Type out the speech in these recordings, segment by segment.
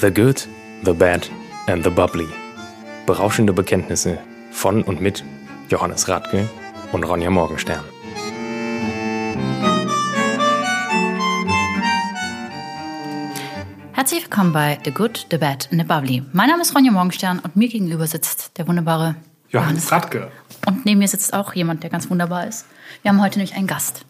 The Good, The Bad and The Bubbly. Berauschende Bekenntnisse von und mit Johannes Radke und Ronja Morgenstern. Herzlich willkommen bei The Good, The Bad and The Bubbly. Mein Name ist Ronja Morgenstern und mir gegenüber sitzt der wunderbare Johannes Radke. Und neben mir sitzt auch jemand, der ganz wunderbar ist. Wir haben heute nämlich einen Gast.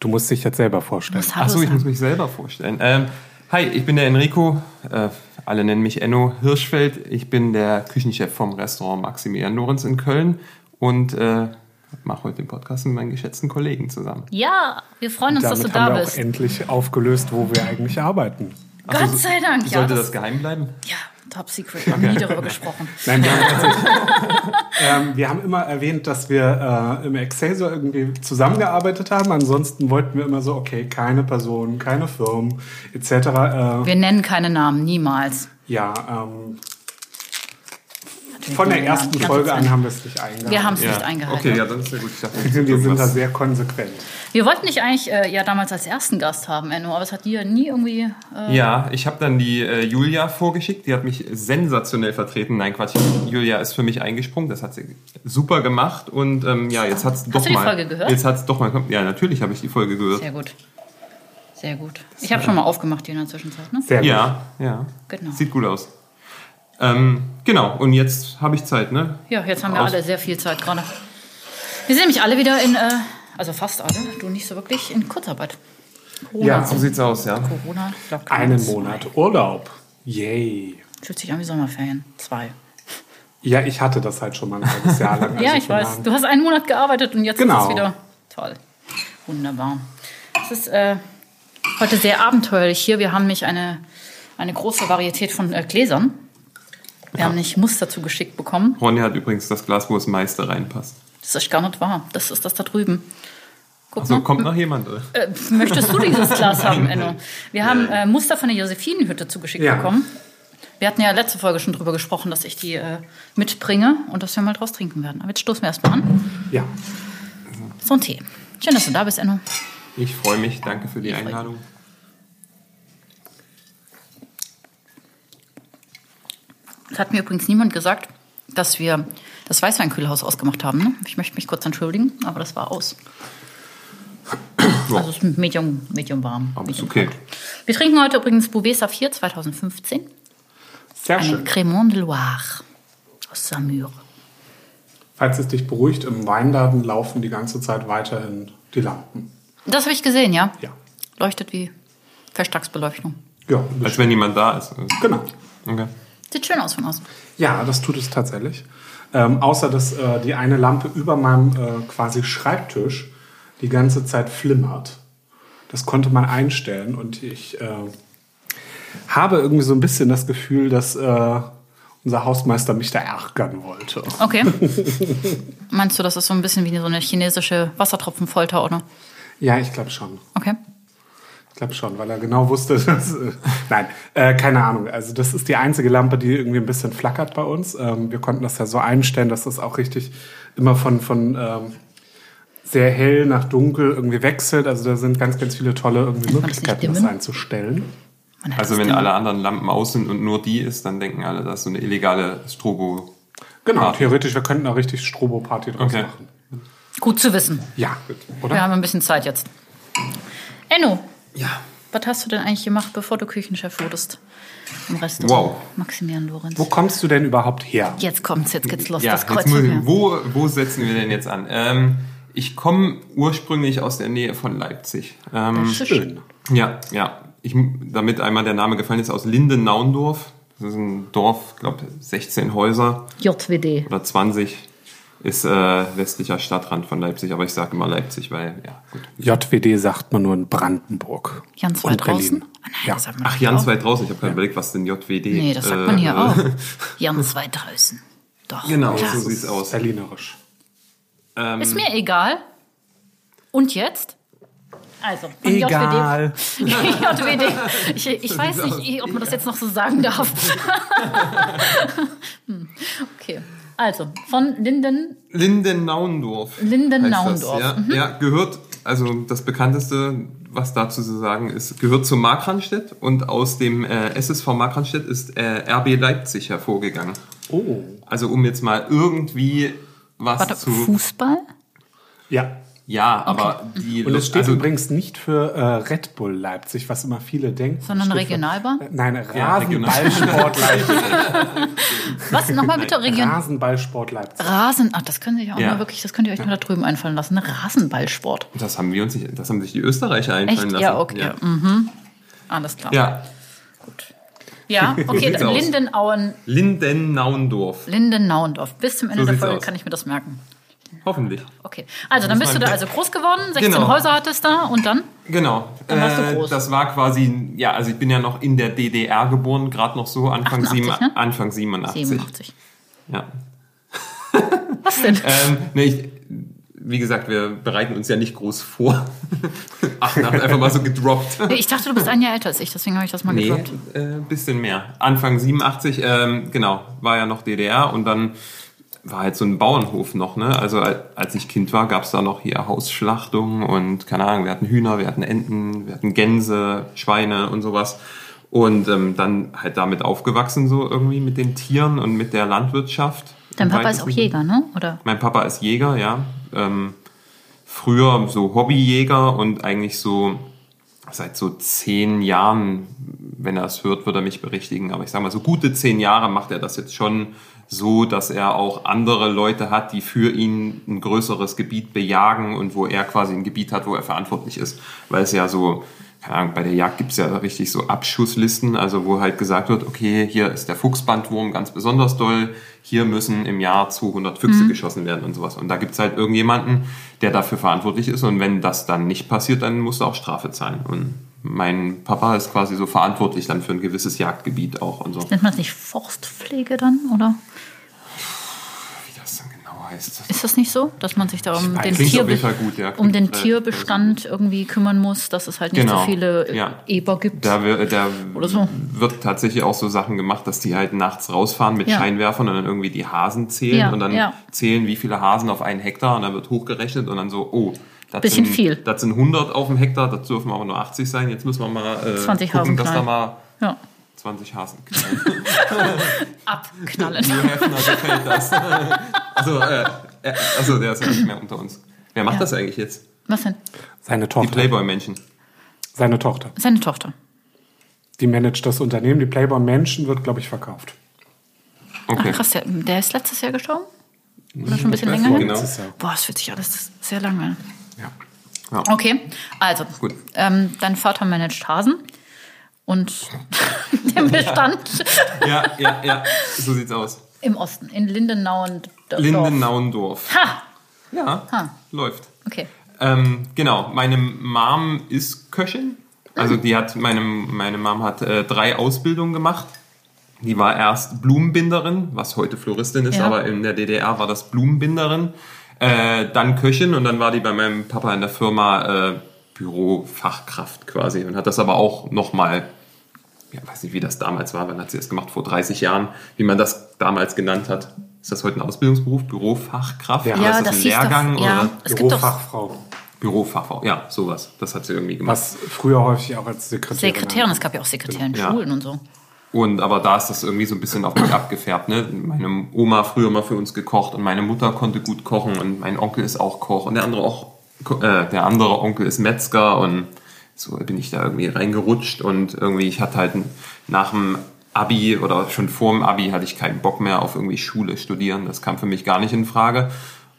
Du musst dich jetzt selber vorstellen. Achso, ich muss mich selber vorstellen. Ähm, hi, ich bin der Enrico. Äh, alle nennen mich Enno Hirschfeld. Ich bin der Küchenchef vom Restaurant Maximilian Lorenz in Köln und äh, mache heute den Podcast mit meinen geschätzten Kollegen zusammen. Ja, wir freuen uns, dass Damit du haben da wir bist. auch endlich aufgelöst, wo wir eigentlich arbeiten. Gott sei Dank. Ja, Sollte das, das geheim bleiben? ja, top secret. Wir haben nie darüber gesprochen. Nein, wir haben, ähm, wir haben immer erwähnt, dass wir äh, im Excelsior irgendwie zusammengearbeitet haben. Ansonsten wollten wir immer so, okay, keine Personen, keine Firmen etc. Äh, Wir nennen keine Namen, niemals. ja, ähm, von der ersten die Folge an haben wir es nicht eingehalten. Wir haben es nicht eingehalten. Okay, ja, dann ist ja gut. Ich dachte, wir sind da sehr konsequent. Wir wollten dich eigentlich äh, ja damals als ersten Gast haben, Enno, aber es hat dir nie irgendwie. Äh, Ja, ich habe dann die äh, Julia vorgeschickt. Die hat mich sensationell vertreten. Nein, Quatsch. Julia ist für mich eingesprungen. Das hat sie super gemacht. Und ähm, ja, jetzt hat es doch du die mal. Folge gehört? Jetzt hat's doch mal. Ja, natürlich habe ich die Folge gehört. Sehr gut. Sehr gut. Ich habe schon mal aufgemacht hier in der Zwischenzeit, ne? Sehr gut. Ja, ja. Genau. Sieht gut aus. Ähm, genau, und jetzt habe ich Zeit, ne? Ja, jetzt haben wir Aus- alle sehr viel Zeit gerade. Wir sind nämlich alle wieder in, äh, also fast alle, du nicht so wirklich, in Kurzarbeit. Corona, Ja, So sieht's aus, ja. Corona, Lockdown Einen zwei. Monat Urlaub. Yay. Fühlt sich an wie Sommerferien. Zwei. Ja, ich hatte das halt schon mal ein halbes Jahr lang. ja, ich weiß. Du hast einen Monat gearbeitet und jetzt Genau. ist es wieder toll. Wunderbar. Es ist äh, heute sehr abenteuerlich hier. Wir haben nämlich eine, eine große Varietät von äh, Gläsern. Wir haben nicht Muster zugeschickt bekommen. Ronny hat übrigens das Glas, wo das meiste reinpasst. Das ist gar nicht wahr. Das ist das da drüben. Guck Also mal. kommt noch jemand, oder? Äh, möchtest du dieses Glas haben, Enno? Wir haben äh, Muster von der Josephinenhütte zugeschickt Ja. bekommen. Wir hatten ja letzte Folge schon drüber gesprochen, dass ich die äh, mitbringe und dass wir mal draus trinken werden. Aber jetzt stoßen wir erstmal an. Ja. So ein Tee. Schön, dass du da bist, Enno. Ich freue mich, danke für die Ich freu mich. Einladung. Es hat mir übrigens niemand gesagt, dass wir das Weißweinkühlhaus ausgemacht haben. Ne? Ich möchte mich kurz entschuldigen, aber das war aus. Ja. Also es ist medium, medium warm. Aber ist medium okay. kalt. Wir trinken heute übrigens Bouvet Saphir 2015. Sehr Einen schön. Cremant de Loire aus Samur. Falls es dich beruhigt, im Weinladen laufen die ganze Zeit weiterhin die Lampen. Das habe ich gesehen, ja? Ja. Leuchtet wie Festtagsbeleuchtung. Ja, Als wenn niemand da ist. genau. Okay. Sieht schön aus von außen. Ja, das tut es tatsächlich. Ähm, außer dass äh, die eine Lampe über meinem äh, quasi Schreibtisch die ganze Zeit flimmert. Das konnte man einstellen und ich äh, habe irgendwie so ein bisschen das Gefühl, dass äh, unser Hausmeister mich da ärgern wollte. Okay. Meinst du, das ist so ein bisschen wie so eine chinesische Wassertropfenfolter, oder? Ja, ich glaube schon. Okay. Ich glaube schon, weil er genau wusste, dass. Äh, nein, äh, keine Ahnung. Also, das ist die einzige Lampe, die irgendwie ein bisschen flackert bei uns. Ähm, wir konnten das ja so einstellen, dass das auch richtig immer von, von ähm, sehr hell nach dunkel irgendwie wechselt. Also, da sind ganz, ganz viele tolle irgendwie Möglichkeiten, das einzustellen. Also das wenn alle anderen Lampen aus sind und nur die ist, dann denken alle, das ist so eine illegale Strobo. Genau, Party. theoretisch, wir könnten da richtig Strobo-Party draus Okay. machen. Gut zu wissen. Ja, Wir oder? haben ein bisschen Zeit jetzt. Enno, Ja. was hast du denn eigentlich gemacht, bevor du Küchenchef wurdest? Im Restaurant. Wow. Maximilian Lorenz. Wo kommst du denn überhaupt her? Jetzt kommt's, jetzt geht's los. Ja, das Kreuz ich- mir. wo, wo setzen wir denn jetzt an? Ähm, ich komme ursprünglich aus der Nähe von Leipzig. Ähm, Das ist Schön. ja, ja. Ich, damit einmal der Name gefallen ist, aus Lindennaundorf. Das ist ein Dorf, glaube 16 Häuser JWD. oder 20. Ist äh, westlicher Stadtrand von Leipzig, aber ich sage immer Leipzig, weil, ja, gut. JWD sagt man nur in Brandenburg. Ganz weit draußen. Ah, nein, Ja. das sagt man Ach, ganz weit draußen. Ich habe gerade überlegt, was denn JWD Nee, das sagt äh, man hier äh, auch. Ganz weit draußen. Doch. Genau, klar. so sieht's aus. Berlinerisch. Ähm, Ist mir egal. Und jetzt? Also, von Egal. JWD. JWD. Ich, ich weiß nicht, ob man das jetzt noch so sagen darf. Hm, okay. Also, von Linden, Lindennaundorf. Lindennaundorf. Ja, ja, gehört also das bekannteste, was dazu zu sagen ist, gehört zu Markranstädt und aus dem äh, SSV Markranstädt ist äh, RB Leipzig hervorgegangen. Oh. Also um jetzt mal irgendwie was Warte, zu... Fußball? Ja. Ja, aber die... Und es steht also, übrigens nicht für äh, Red Bull Leipzig, was immer viele denken. Sondern Regionalbahn? Äh, Nein, Ja, Rasenballsport Leipzig. Was? Nochmal bitte Region. Rasenballsport Leipzig. Rasen, ach, das können Sie sich auch Ja. mal wirklich, das könnt ihr euch mal da drüben einfallen lassen. Ne? Rasenballsport. Das haben wir uns nicht, das haben sich die Österreicher einfallen Echt? lassen. Ja, okay. Ja, Mhm. Alles klar. ja. Ja, okay. Lindenauen, Lindennaundorf. Lindenauendorf. Bis zum Ende So der Folge aus. kann ich mir das merken. Hoffentlich. Okay. Also, dann bist du da also groß geworden, 16 Genau. Häuser hattest da und dann? Genau. Dann warst du Äh, groß. Das war quasi, ja, also ich bin ja noch in der DDR geboren, gerade noch so Anfang, 88, sieben, ne? Anfang 87. 87. Ja. Was denn? Ähm, nee, ich, wie gesagt, wir bereiten uns ja nicht groß vor. 88 einfach mal so gedroppt. Ich dachte, du bist ein Jahr älter als ich, deswegen habe ich das mal Nee, gedroppt. äh, bisschen mehr. Anfang 87, ähm, genau, war ja noch DDR und dann war halt so ein Bauernhof noch, ne? Also al- als ich Kind war, gab's da noch hier Hausschlachtung und keine Ahnung, wir hatten Hühner, wir hatten Enten, wir hatten Gänse, Schweine und sowas. Und ähm, dann halt damit aufgewachsen, so irgendwie mit den Tieren und mit der Landwirtschaft. Dein Papa ist auch. Jäger, ne? Oder? Mein Papa ist Jäger, ja. Ähm, früher so Hobbyjäger und eigentlich so seit so zehn Jahren, wenn er es hört, wird er mich berichtigen. Aber ich sage mal, so gute zehn Jahre macht er das jetzt schon so, dass er auch andere Leute hat, die für ihn ein größeres Gebiet bejagen und wo er quasi ein Gebiet hat, wo er verantwortlich ist. Weil es ja so, keine Ahnung, bei der Jagd gibt's ja richtig so Abschusslisten, also wo halt gesagt wird, okay, hier ist der Fuchsbandwurm ganz besonders doll, hier müssen im Jahr 200 Füchse geschossen werden und sowas. Und da gibt's halt irgendjemanden, der dafür verantwortlich ist und wenn das dann nicht passiert, dann musst du auch Strafe zahlen. Und mein Papa ist quasi so verantwortlich dann für ein gewisses Jagdgebiet auch und so. Nennt man das nicht Forstpflege dann, oder? Wie das heißt. Ist das nicht so, dass man sich da um den, Tier gut, ja. um den äh, Tierbestand irgendwie kümmern muss, dass es halt nicht Genau, so viele ja. Eber gibt? Da, wir- da so. wird tatsächlich auch so Sachen gemacht, dass die halt nachts rausfahren mit Ja. Scheinwerfern und dann irgendwie die Hasen zählen und dann zählen, wie viele Hasen auf einen Hektar und dann wird hochgerechnet und dann so, oh, das Bisschen sind, viel. Das sind 100 auf dem Hektar, das dürfen aber nur 80 sein. Jetzt müssen wir mal äh, 20 gucken, dass da mal ja. 20 Hasen knallen. Abknallen. Nur Hefner gefällt das. also, äh, äh, also, der ist ja nicht mehr unter uns. Wer macht Ja. das eigentlich jetzt? Was denn? Seine Die Tochter. Playboy-Menschen. Seine Tochter. Seine Tochter. Die managt das Unternehmen. Die Playboy Menschen wird, glaube ich, verkauft. Okay. Ach krass, der, der ist letztes Jahr gestorben? Oder schon ein bisschen länger genau. Letztes Jahr. Boah, das fühlt sich alles sehr lange an. Ja. Okay, also, Gut. ähm, dein Vater managt Hasen und den Bestand Ja, ja, ja. So sieht's aus. im Osten, in Lindenau und Dorf. Lindenauendorf. Ha! Ja, Ha. läuft. Okay. Ähm, genau, meine Mom ist Köchin. Also die hat, meine, meine Mom hat äh, drei Ausbildungen gemacht. Die war erst Blumenbinderin, was heute Floristin ist, Ja. aber in der DDR war das Blumenbinderin. Äh, dann Köchin und dann war die bei meinem Papa in der Firma äh, Bürofachkraft quasi und hat das aber auch nochmal, ja, weiß nicht, wie das damals war, wann hat sie das gemacht? Vor 30 Jahren, wie man das damals genannt hat. Ist das heute ein Ausbildungsberuf? Bürofachkraft? Ja. Ist das, das ein hieß doch- Lehrgang? ja. Oder? Bürofachfrau. Bürofachfrau, ja, sowas. Das hat sie irgendwie gemacht. Was früher häufig auch als Sekretärin. Sekretärin, es gab ja auch Sekretären in Ja. Schulen und so. Und aber da ist das irgendwie so ein bisschen auf mich abgefärbt. Ne? Meine Oma früher mal für uns gekocht und meine Mutter konnte gut kochen und mein Onkel ist auch Koch und der andere auch äh, der andere Onkel ist Metzger und so bin ich da irgendwie reingerutscht und irgendwie ich hatte halt nach dem Abi oder schon vor dem Abi hatte ich keinen Bock mehr auf irgendwie Schule studieren. Das kam für mich gar nicht in Frage.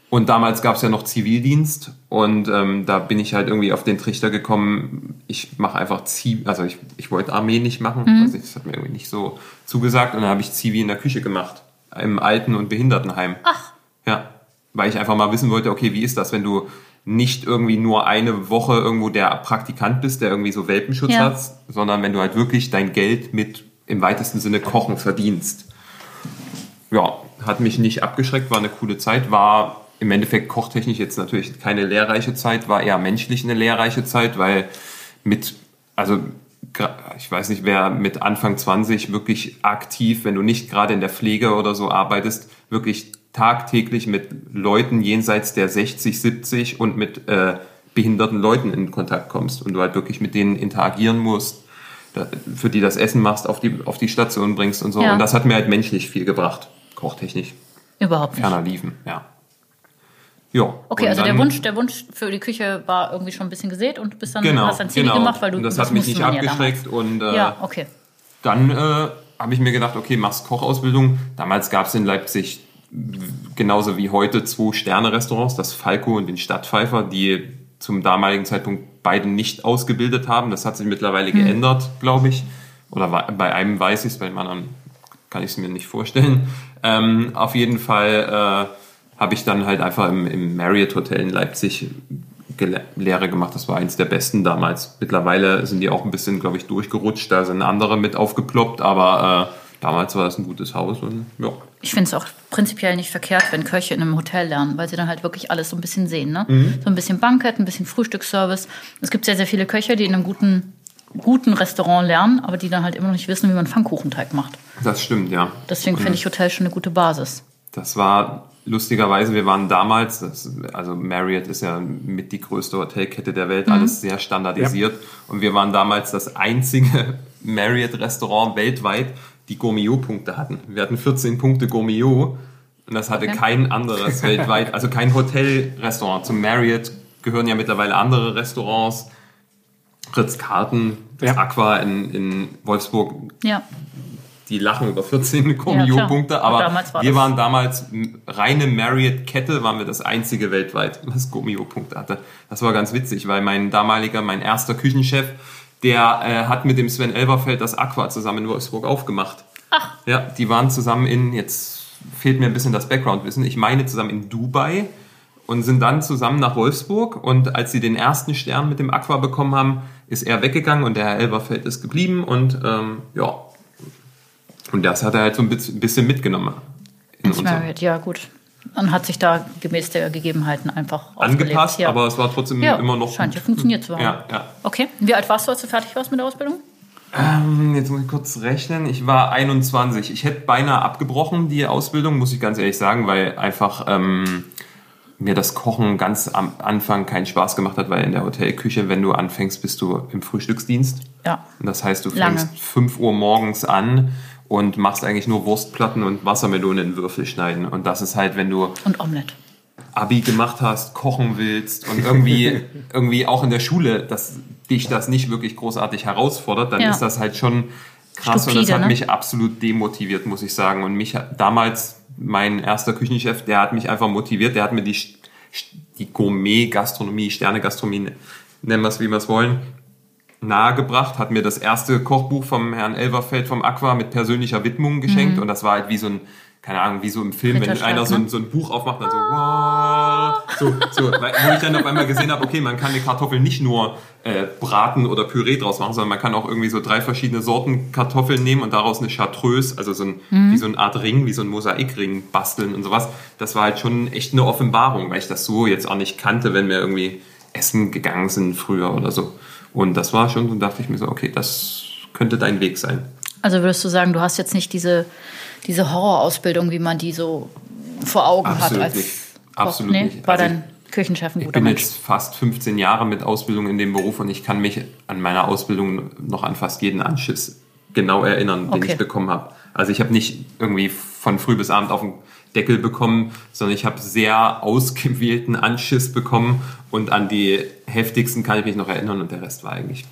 Und damals gab es ja noch Zivildienst und ähm, da bin ich halt irgendwie auf den Trichter gekommen, ich mache einfach Zivi, also ich, ich wollte Armee nicht machen, also das hat mir irgendwie nicht so zugesagt und dann habe ich Zivi in der Küche gemacht, im Alten- und Behindertenheim. Ach. Ja, weil ich einfach mal wissen wollte, okay, wie ist das, wenn du nicht irgendwie nur eine Woche irgendwo der Praktikant bist, der irgendwie so Welpenschutz Ja. hat, sondern wenn du halt wirklich dein Geld mit im weitesten Sinne Kochen verdienst ja, hat mich nicht abgeschreckt, war eine coole Zeit, war im Endeffekt kochtechnisch jetzt natürlich keine lehrreiche Zeit, war eher menschlich eine lehrreiche Zeit, weil mit, also ich weiß nicht, wer mit Anfang 20 wirklich aktiv, wenn du nicht gerade in der Pflege oder so arbeitest, wirklich tagtäglich mit Leuten jenseits der 60, 70 und mit äh, behinderten Leuten in Kontakt kommst und du halt wirklich mit denen interagieren musst, da, für die das Essen machst, auf die, auf die Station bringst und so. Ja. Und das hat mir halt menschlich viel gebracht, kochtechnisch. Überhaupt nicht. Ferner liefen, ja. Ja. Okay, also der Wunsch, der Wunsch für die Küche war irgendwie schon ein bisschen gesät und bist dann Genau, hast dann Ziele genau. gemacht, weil du und das, hat mich nicht man ja abgeschreckt und äh. Ja, okay. dann äh, habe ich mir gedacht, okay, machst Kochausbildung. Damals gab es in Leipzig genauso wie heute zwei Sterne-Restaurants, das Falco und den Stadtpfeifer, die zum damaligen Zeitpunkt beide nicht ausgebildet haben. Das hat sich mittlerweile geändert, glaube ich. Oder bei einem weiß ich es, bei dem anderen kann ich es mir nicht vorstellen. Ähm, auf jeden Fall äh, habe ich dann halt einfach im, im Marriott Hotel in Leipzig Lehre gemacht. Das war eins der besten damals. Mittlerweile sind die auch ein bisschen, glaube ich, durchgerutscht. Da sind andere mit aufgeploppt, aber äh, damals war das ein gutes Haus und ja. Ich finde es auch prinzipiell nicht verkehrt, wenn Köche in einem Hotel lernen, weil sie dann halt wirklich alles so ein bisschen sehen. Ne? Mhm. So ein bisschen Bankett, ein bisschen Frühstücksservice. Es gibt sehr, sehr viele Köche, die in einem guten, guten Restaurant lernen, aber die dann halt immer noch nicht wissen, wie man Pfannkuchenteig macht. Das stimmt, ja. Deswegen finde ich Hotel schon eine gute Basis. Das war lustigerweise, wir waren damals, das, also Marriott ist ja mit die größte Hotelkette der Welt, alles sehr standardisiert. Und wir waren damals das einzige Marriott-Restaurant weltweit, die Gourmillot-Punkte hatten. Wir hatten 14 Punkte Gourmillot und das hatte Okay. kein anderes weltweit, also kein Hotelrestaurant. Zum Marriott gehören ja mittlerweile andere Restaurants. Ritz-Carlton, das Ja. Aqua in, in Wolfsburg Ja, die lachen über 14 klar. Gourmillot-Punkte, Aber aber war wir waren damals reine Marriott-Kette, waren wir das einzige weltweit, was Gourmillot-Punkte hatte. Das war ganz witzig, weil mein damaliger, mein erster Küchenchef, der äh, hat mit dem Sven Elberfeld das Aqua zusammen in Wolfsburg aufgemacht. Ach. Ja, die waren zusammen in, jetzt fehlt mir ein bisschen das Background-Wissen, ich meine zusammen in Dubai und sind dann zusammen nach Wolfsburg und als sie den ersten Stern mit dem Aqua bekommen haben, ist er weggegangen und der Herr Elberfeld ist geblieben und ähm, ja, und das hat er halt so ein bisschen mitgenommen. In ins unser- Marriott, ja gut. Und hat sich da gemäß der Gegebenheiten einfach angepasst, ja. aber es war trotzdem ja, immer noch scheint ja funktioniert zu haben. Ja, ja. Okay, wie alt warst du, als du fertig warst mit der Ausbildung? Ähm, jetzt muss ich kurz rechnen. Ich war 21. Ich hätte beinahe abgebrochen, die Ausbildung, muss ich ganz ehrlich sagen, weil einfach ähm, mir das Kochen ganz am Anfang keinen Spaß gemacht hat, weil in der Hotelküche, wenn du anfängst, bist du im Frühstücksdienst. Ja. Und das heißt, du Lange. fängst 5 Uhr morgens an und machst eigentlich nur Wurstplatten und Wassermelone in Würfel schneiden. Und das ist halt, wenn du Und Omelette. Abi gemacht hast, kochen willst und irgendwie, irgendwie auch in der Schule, dass dich das nicht wirklich großartig herausfordert, dann Ja. ist das halt schon krass und Stupide, das hat ne? mich absolut demotiviert, muss ich sagen. Und mich hat damals mein erster Küchenchef, der hat mich einfach motiviert, der hat mir die, die Gourmet-Gastronomie, Sterne-Gastronomie, nennen wir es wie wir es wollen, nahegebracht, hat mir das erste Kochbuch vom Herrn Elverfeld vom Aqua mit persönlicher Widmung geschenkt und das war halt wie so ein, keine Ahnung, wie so im Film, wenn einer so ein, ne? so ein Buch aufmacht und dann so, wow, so, so, wo ich dann auf einmal gesehen habe, okay, man kann die Kartoffel nicht nur äh, braten oder Püree draus machen, sondern man kann auch irgendwie so drei verschiedene Sorten Kartoffeln nehmen und daraus eine Chartreuse, also so ein, wie so eine Art Ring, wie so ein Mosaikring basteln und sowas. Das war halt schon echt eine Offenbarung, weil ich das so jetzt auch nicht kannte, wenn wir irgendwie essen gegangen sind früher oder so. Und das war schon, so dachte ich mir so, okay, das könnte dein Weg sein. Also würdest du sagen, du hast jetzt nicht diese, diese Horrorausbildung, wie man die so vor Augen Absolut hat als nicht. Koch? Absolut nee? nicht. War Also dein Küchenchef ein Ich guter bin Mensch? jetzt fast 15 Jahre mit Ausbildung in dem Beruf und ich kann mich an meiner Ausbildung noch an fast jeden Anschiss genau erinnern, den Okay. ich bekommen habe. Also ich habe nicht irgendwie von früh bis abend auf den Deckel bekommen, sondern ich habe sehr ausgewählten Anschiss bekommen und an die heftigsten kann ich mich noch erinnern und der Rest war eigentlich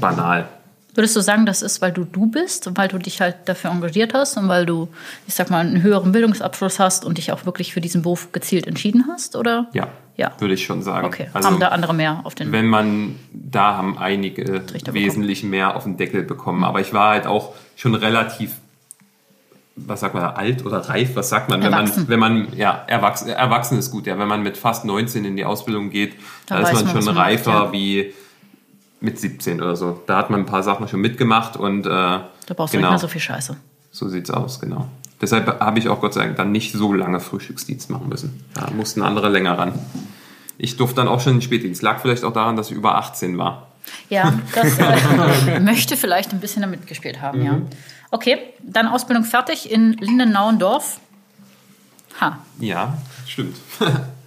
banal. Würdest du sagen, das ist, weil du du bist und weil du dich halt dafür engagiert hast und weil du, ich sag mal, einen höheren Bildungsabschluss hast und dich auch wirklich für diesen Beruf gezielt entschieden hast, oder? Ja, Ja. würde ich schon sagen. Okay, Also, haben da andere mehr auf den... wenn man, da haben einige wesentlich mehr auf den Deckel bekommen. Aber ich war halt auch schon relativ, was sagt man, da, alt oder reif, was sagt man, wenn man, wenn man, ja, erwachsen, erwachsen ist gut, ja, wenn man mit fast 19 in die Ausbildung geht, Da da, ist man man, schon man reifer macht, ja. wie mit 17 oder so. Da hat man ein paar Sachen schon mitgemacht und äh, da brauchst du genau, nicht mehr so viel Scheiße. so sieht's aus, genau. Deshalb habe ich auch Gott sei Dank dann nicht so lange Frühstücksdienst machen müssen. Da mussten andere länger ran. Ich durfte dann auch schon in den Spätdienst. Lag vielleicht auch daran, dass ich über 18 war. Ja, das äh, möchte vielleicht ein bisschen damit gespielt haben, ja. Okay, dann Ausbildung fertig in Lindenauendorf. Ha, Ja, stimmt.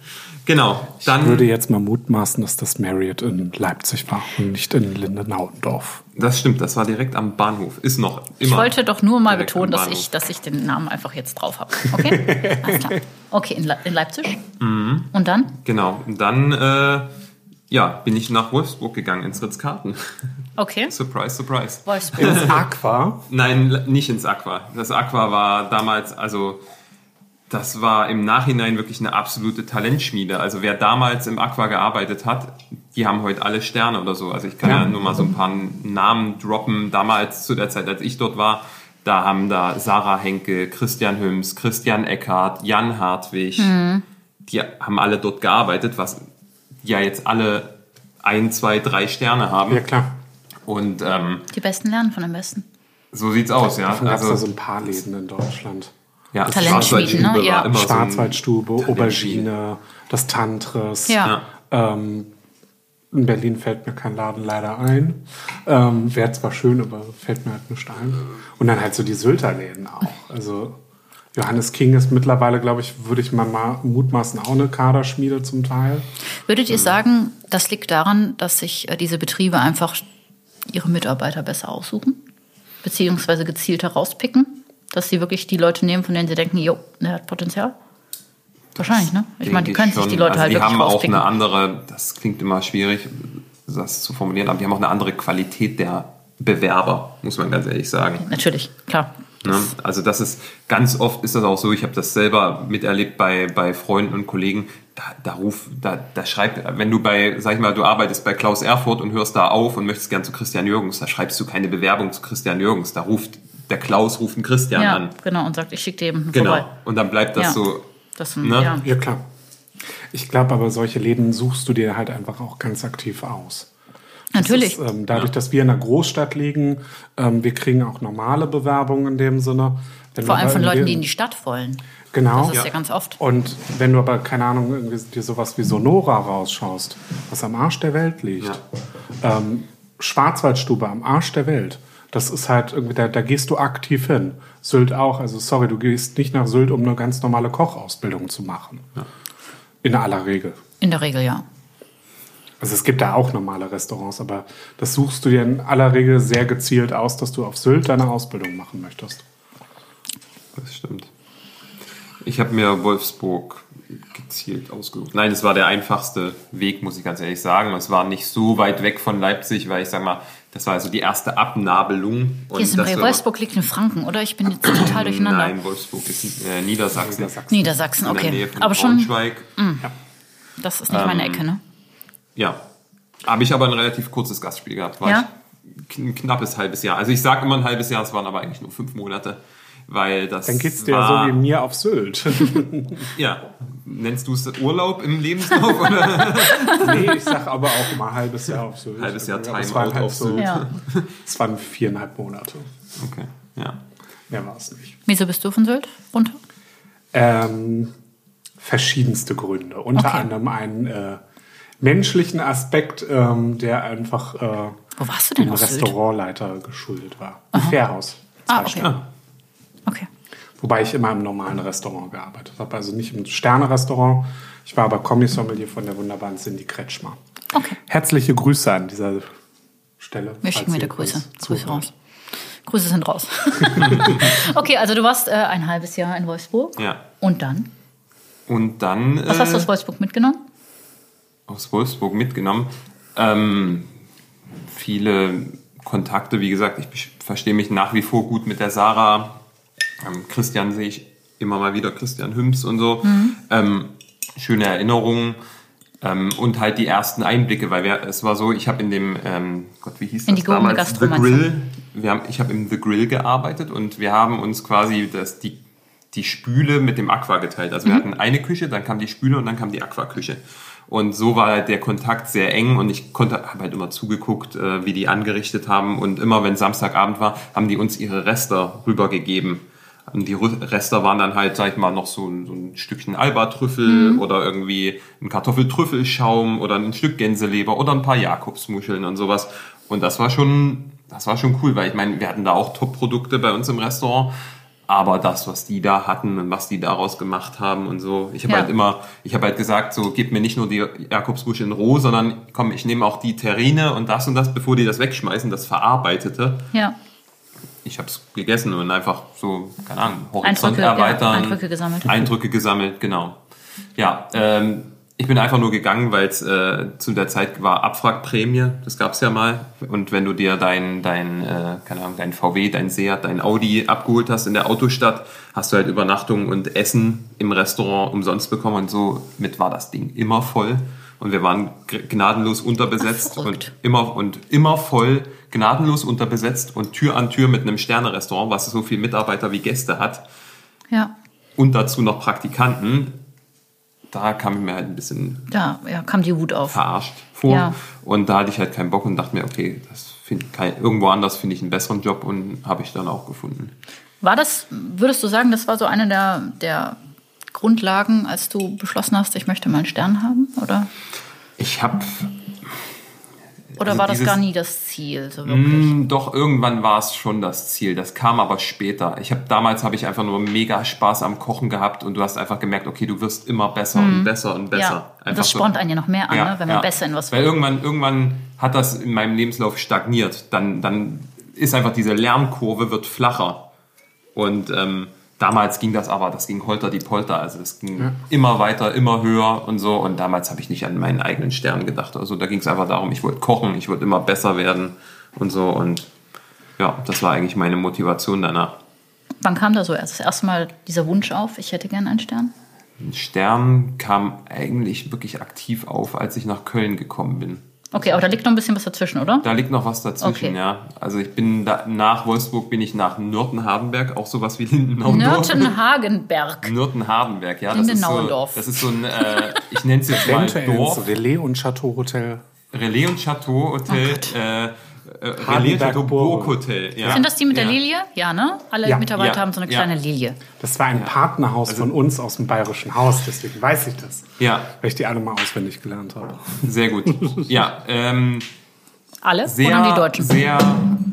Genau. Dann, Ich würde jetzt mal mutmaßen, dass das Marriott in Leipzig war und nicht in Lindenhaudendorf. das stimmt, das war direkt am Bahnhof. Ist noch immer. Ich wollte doch nur mal betonen, dass ich, dass ich den Namen einfach jetzt drauf habe. Okay? Alles klar. Okay, in, Le in Leipzig. Mhm. Und dann? Genau. Und dann äh, ja, bin ich nach Wolfsburg gegangen, ins Ritz-Carlton. Okay. surprise, surprise. Wolfsburg. Ins Aqua. Nein, nicht ins Aqua. Das Aqua war damals, also das war im Nachhinein wirklich eine absolute Talentschmiede. Also wer damals im Aqua gearbeitet hat, die haben heute alle Sterne oder so. Also ich kann ja, nur mal so ein paar Namen droppen. Damals, zu der Zeit, als ich dort war, da haben da Sarah Henke, Christian Hüms, Christian Eckhardt, Jan Hartwig, die haben alle dort gearbeitet, was ja jetzt alle ein, zwei, drei Sterne haben. Ja, klar. Und ähm, Die Besten lernen von den Besten. so sieht's aus, ja. Davon gab es da Also, so ein paar Läden in Deutschland. ja, das Talentschmieden, ne? Ja. so Schwarzwaldstube, Talentschmiede. Aubergine, das Tantris. Ja. Ähm, in Berlin fällt mir kein Laden leider ein. Ähm, Wäre zwar schön, aber fällt mir halt nicht ein. Und dann halt so die Sylter-Läden auch. Also Johannes King ist mittlerweile, glaube ich, würde ich mal ma- mutmaßen, auch eine Kaderschmiede zum Teil. Würdet ihr sagen, das liegt daran, dass sich äh, diese Betriebe einfach ihre Mitarbeiter besser aussuchen? Beziehungsweise gezielt herauspicken? Dass sie wirklich die Leute nehmen, von denen sie denken, jo, der hat Potenzial? Wahrscheinlich, ne? Ich meine, die können sich die Leute also halt die wirklich haben auch rauspicken. eine andere, das klingt immer schwierig, das zu formulieren, aber die haben auch eine andere Qualität der Bewerber, muss man ganz ehrlich sagen. Natürlich, klar. Ne? Also das ist ganz oft ist das auch so. Ich habe das selber miterlebt bei bei Freunden und Kollegen. Da, da ruf, da, da schreibt, wenn du bei, sag ich mal, du arbeitest bei Klaus Erfurt und hörst da auf und möchtest gern zu Christian Jürgens, da schreibst du keine Bewerbung zu Christian Jürgens. Da ruft der Klaus ruft einen Christian Ja, an. genau, und sagt, ich schicke dir eben Genau. vorbei. Und dann bleibt das Ja. so. Das, Ne? ja. Ja, klar. Ich glaube aber, solche Läden suchst du dir halt einfach auch ganz aktiv aus. Das Natürlich. Ist, ähm, dadurch, dass wir in einer Großstadt liegen, ähm, wir kriegen auch normale Bewerbungen in dem Sinne. Wenn Vor allem von Leuten, die in die Stadt wollen. Genau. Das ist ja, ganz oft. Und wenn du aber, keine Ahnung, irgendwie dir sowas wie Sonora rausschaust, was am Arsch der Welt liegt, ähm, Schwarzwaldstube am Arsch der Welt, das ist halt irgendwie, da, da gehst du aktiv hin. Sylt auch, also sorry, du gehst nicht nach Sylt, um eine ganz normale Kochausbildung zu machen. In aller Regel. In der Regel, ja. Also es gibt da auch normale Restaurants, aber das suchst du dir in aller Regel sehr gezielt aus, dass du auf Sylt deine Ausbildung machen möchtest. Das stimmt. Ich habe mir Wolfsburg gezielt ausgesucht. Nein, es war der einfachste Weg, muss ich ganz ehrlich sagen. Es war nicht so weit weg von Leipzig, weil ich sag mal, das war also die erste Abnabelung. Und Hier das war- Wolfsburg liegt in Franken, oder? Ich bin jetzt total durcheinander. Nein, Wolfsburg ist äh, Niedersachsen. Niedersachsen. Niedersachsen, okay. Aber schon, Braunschweig. das ist nicht meine Ähm, Ecke, ne? Ja. Habe ich aber ein relativ kurzes Gastspiel gehabt. War Ja? ich ein knappes halbes Jahr. Also ich sage immer ein halbes Jahr, es waren aber eigentlich nur fünf Monate. Weil das Dann geht's dir war, so wie mir auf Sylt. Ja. Nennst du es Urlaub im Lebenslauf? Oder? nee, ich sag aber auch immer halbes Jahr auf Sylt. Halbes Jahr Timeout waren halt auf so, Sylt. Ja. Es waren viereinhalb Monate. Okay, ja. Mehr war es nicht. Wieso bist du von Sylt runter? Ähm, verschiedenste Gründe. Unter Okay. anderem einen äh, menschlichen Aspekt, ähm, der einfach äh, Wo warst du denn dem auf Sylt? Restaurantleiter geschuldet war. Im Fährhaus. Zwei Ah, okay. Okay. Wobei ich immer im normalen Restaurant gearbeitet habe. Also nicht im Sterne-Restaurant. Ich war aber Kommissommelier von der wunderbaren Cindy Kretschmer. Okay. Herzliche Grüße an dieser Stelle. Wir schicken wieder Grüße. Grüße raus. Grüße sind raus. okay, also du warst äh, ein halbes Jahr in Wolfsburg. Ja. Und dann? Und dann Was hast du äh, aus Wolfsburg mitgenommen? aus Wolfsburg mitgenommen. Ähm, viele Kontakte, wie gesagt, ich verstehe mich nach wie vor gut mit der Sarah. Ähm, Christian sehe ich immer mal wieder, Christian Hüms und so. Ähm, schöne Erinnerungen. Ähm, und halt die ersten Einblicke, weil wir, es war so, ich habe in dem, ähm, Gott, wie hieß In das damals? The? Grill. Wir haben, ich habe im The Grill gearbeitet und wir haben uns quasi das, die, die Spüle mit dem Aqua geteilt. Also wir hatten eine Küche, dann kam die Spüle und dann kam die Aquaküche. Und so war halt der Kontakt sehr eng und ich konnte, habe halt immer zugeguckt, äh, wie die angerichtet haben und immer wenn Samstagabend war, haben die uns ihre Rester rübergegeben. Und die Rester waren dann halt, sag ich mal, noch so ein, so ein Stückchen Alba-Trüffel oder irgendwie ein Kartoffeltrüffelschaum oder ein Stück Gänseleber oder ein paar Jakobsmuscheln und sowas. Und das war schon, das war schon cool, weil ich meine, wir hatten da auch Top-Produkte bei uns im Restaurant. Aber das, was die da hatten und was die daraus gemacht haben und so, ich habe Ja. halt immer, ich habe halt gesagt, so gib mir nicht nur die Jakobsbusch in roh, sondern komm, ich nehme auch die Terrine und das und das, bevor die das wegschmeißen, das Verarbeitete. Ja. Ich habe es gegessen und einfach so, keine Ahnung, Horizont Eindrücke, ja, erweitern. Eindrücke gesammelt. Eindrücke gesammelt, genau. Ja, ähm, ich bin einfach nur gegangen, weil es äh, zu der Zeit war Abwrackprämie, das gab's ja mal. Und wenn du dir dein, dein, äh, keine Ahnung, dein VW, dein Seat, dein Audi abgeholt hast in der Autostadt, hast du halt Übernachtung und Essen im Restaurant umsonst bekommen und so mit war das Ding immer voll. Und wir waren gnadenlos unterbesetzt Ach, und immer und immer voll, gnadenlos unterbesetzt und Tür an Tür mit einem Sterne-Restaurant, was so viel Mitarbeiter wie Gäste hat Ja. und dazu noch Praktikanten, da kam ich mir halt ein bisschen Da ja, kam die Wut auf. verarscht vor. Ja. Und da hatte ich halt keinen Bock und dachte mir, okay, das find, kein, irgendwo anders finde ich einen besseren Job und habe ich dann auch gefunden. War das, würdest du sagen, das war so eine der, der Grundlagen, als du beschlossen hast, ich möchte mal einen Stern haben? Oder, Ich habe oder Also war das dieses- gar nie das Ziel? So wirklich? Mm, Doch, irgendwann war es schon das Ziel. Das kam aber später. Ich habe damals habe ich einfach nur mega Spaß am Kochen gehabt und du hast einfach gemerkt, okay, du wirst immer besser und besser und besser. Mhm. ja, das so- spornt einen ja noch mehr an, ne? wenn man ja. besser in was Weil irgendwann, irgendwann hat das in meinem Lebenslauf stagniert. Dann, dann ist einfach diese Lernkurve wird flacher. Und ähm, damals ging das aber, das ging holter die Polter. Also das ging immer weiter, immer höher und so. Und damals habe ich nicht an meinen eigenen Stern gedacht. Also da ging es einfach darum, ich wollte kochen, ich wollte immer besser werden und so. Und ja, das war eigentlich meine Motivation danach. Wann kam da so erst das erste Mal dieser Wunsch auf, ich hätte gern einen Stern? Ein Stern kam eigentlich wirklich aktiv auf, als ich nach Köln gekommen bin. Okay, aber da liegt noch ein bisschen was dazwischen, oder? Da liegt noch was dazwischen, Okay. ja. Also ich bin da, nach Wolfsburg bin ich nach Nürten-Hardenberg, auch sowas wie Lindenau. Nürten-Hagenberg. Nürten-Hardenberg, ja. Das ist, so, Lindenauendorf. das ist so ein, äh, ich nenne es jetzt mal Dorf. Relais und Chateau Hotel. Relais und Chateau Hotel. Oh äh, äh, Relais und Chateau Burg Hotel. Ja. Sind das die mit der ja. Lilie? Ja, ne? Alle Ja. Mitarbeiter Ja. haben so eine Ja. kleine Lilie. Das war ein Partnerhaus von uns aus dem Bayerischen Haus, deswegen weiß ich das. Ja, Weil ich die alle mal auswendig gelernt habe. sehr gut. Ja, ähm, Alle? sehr, oder die Deutschen? sehr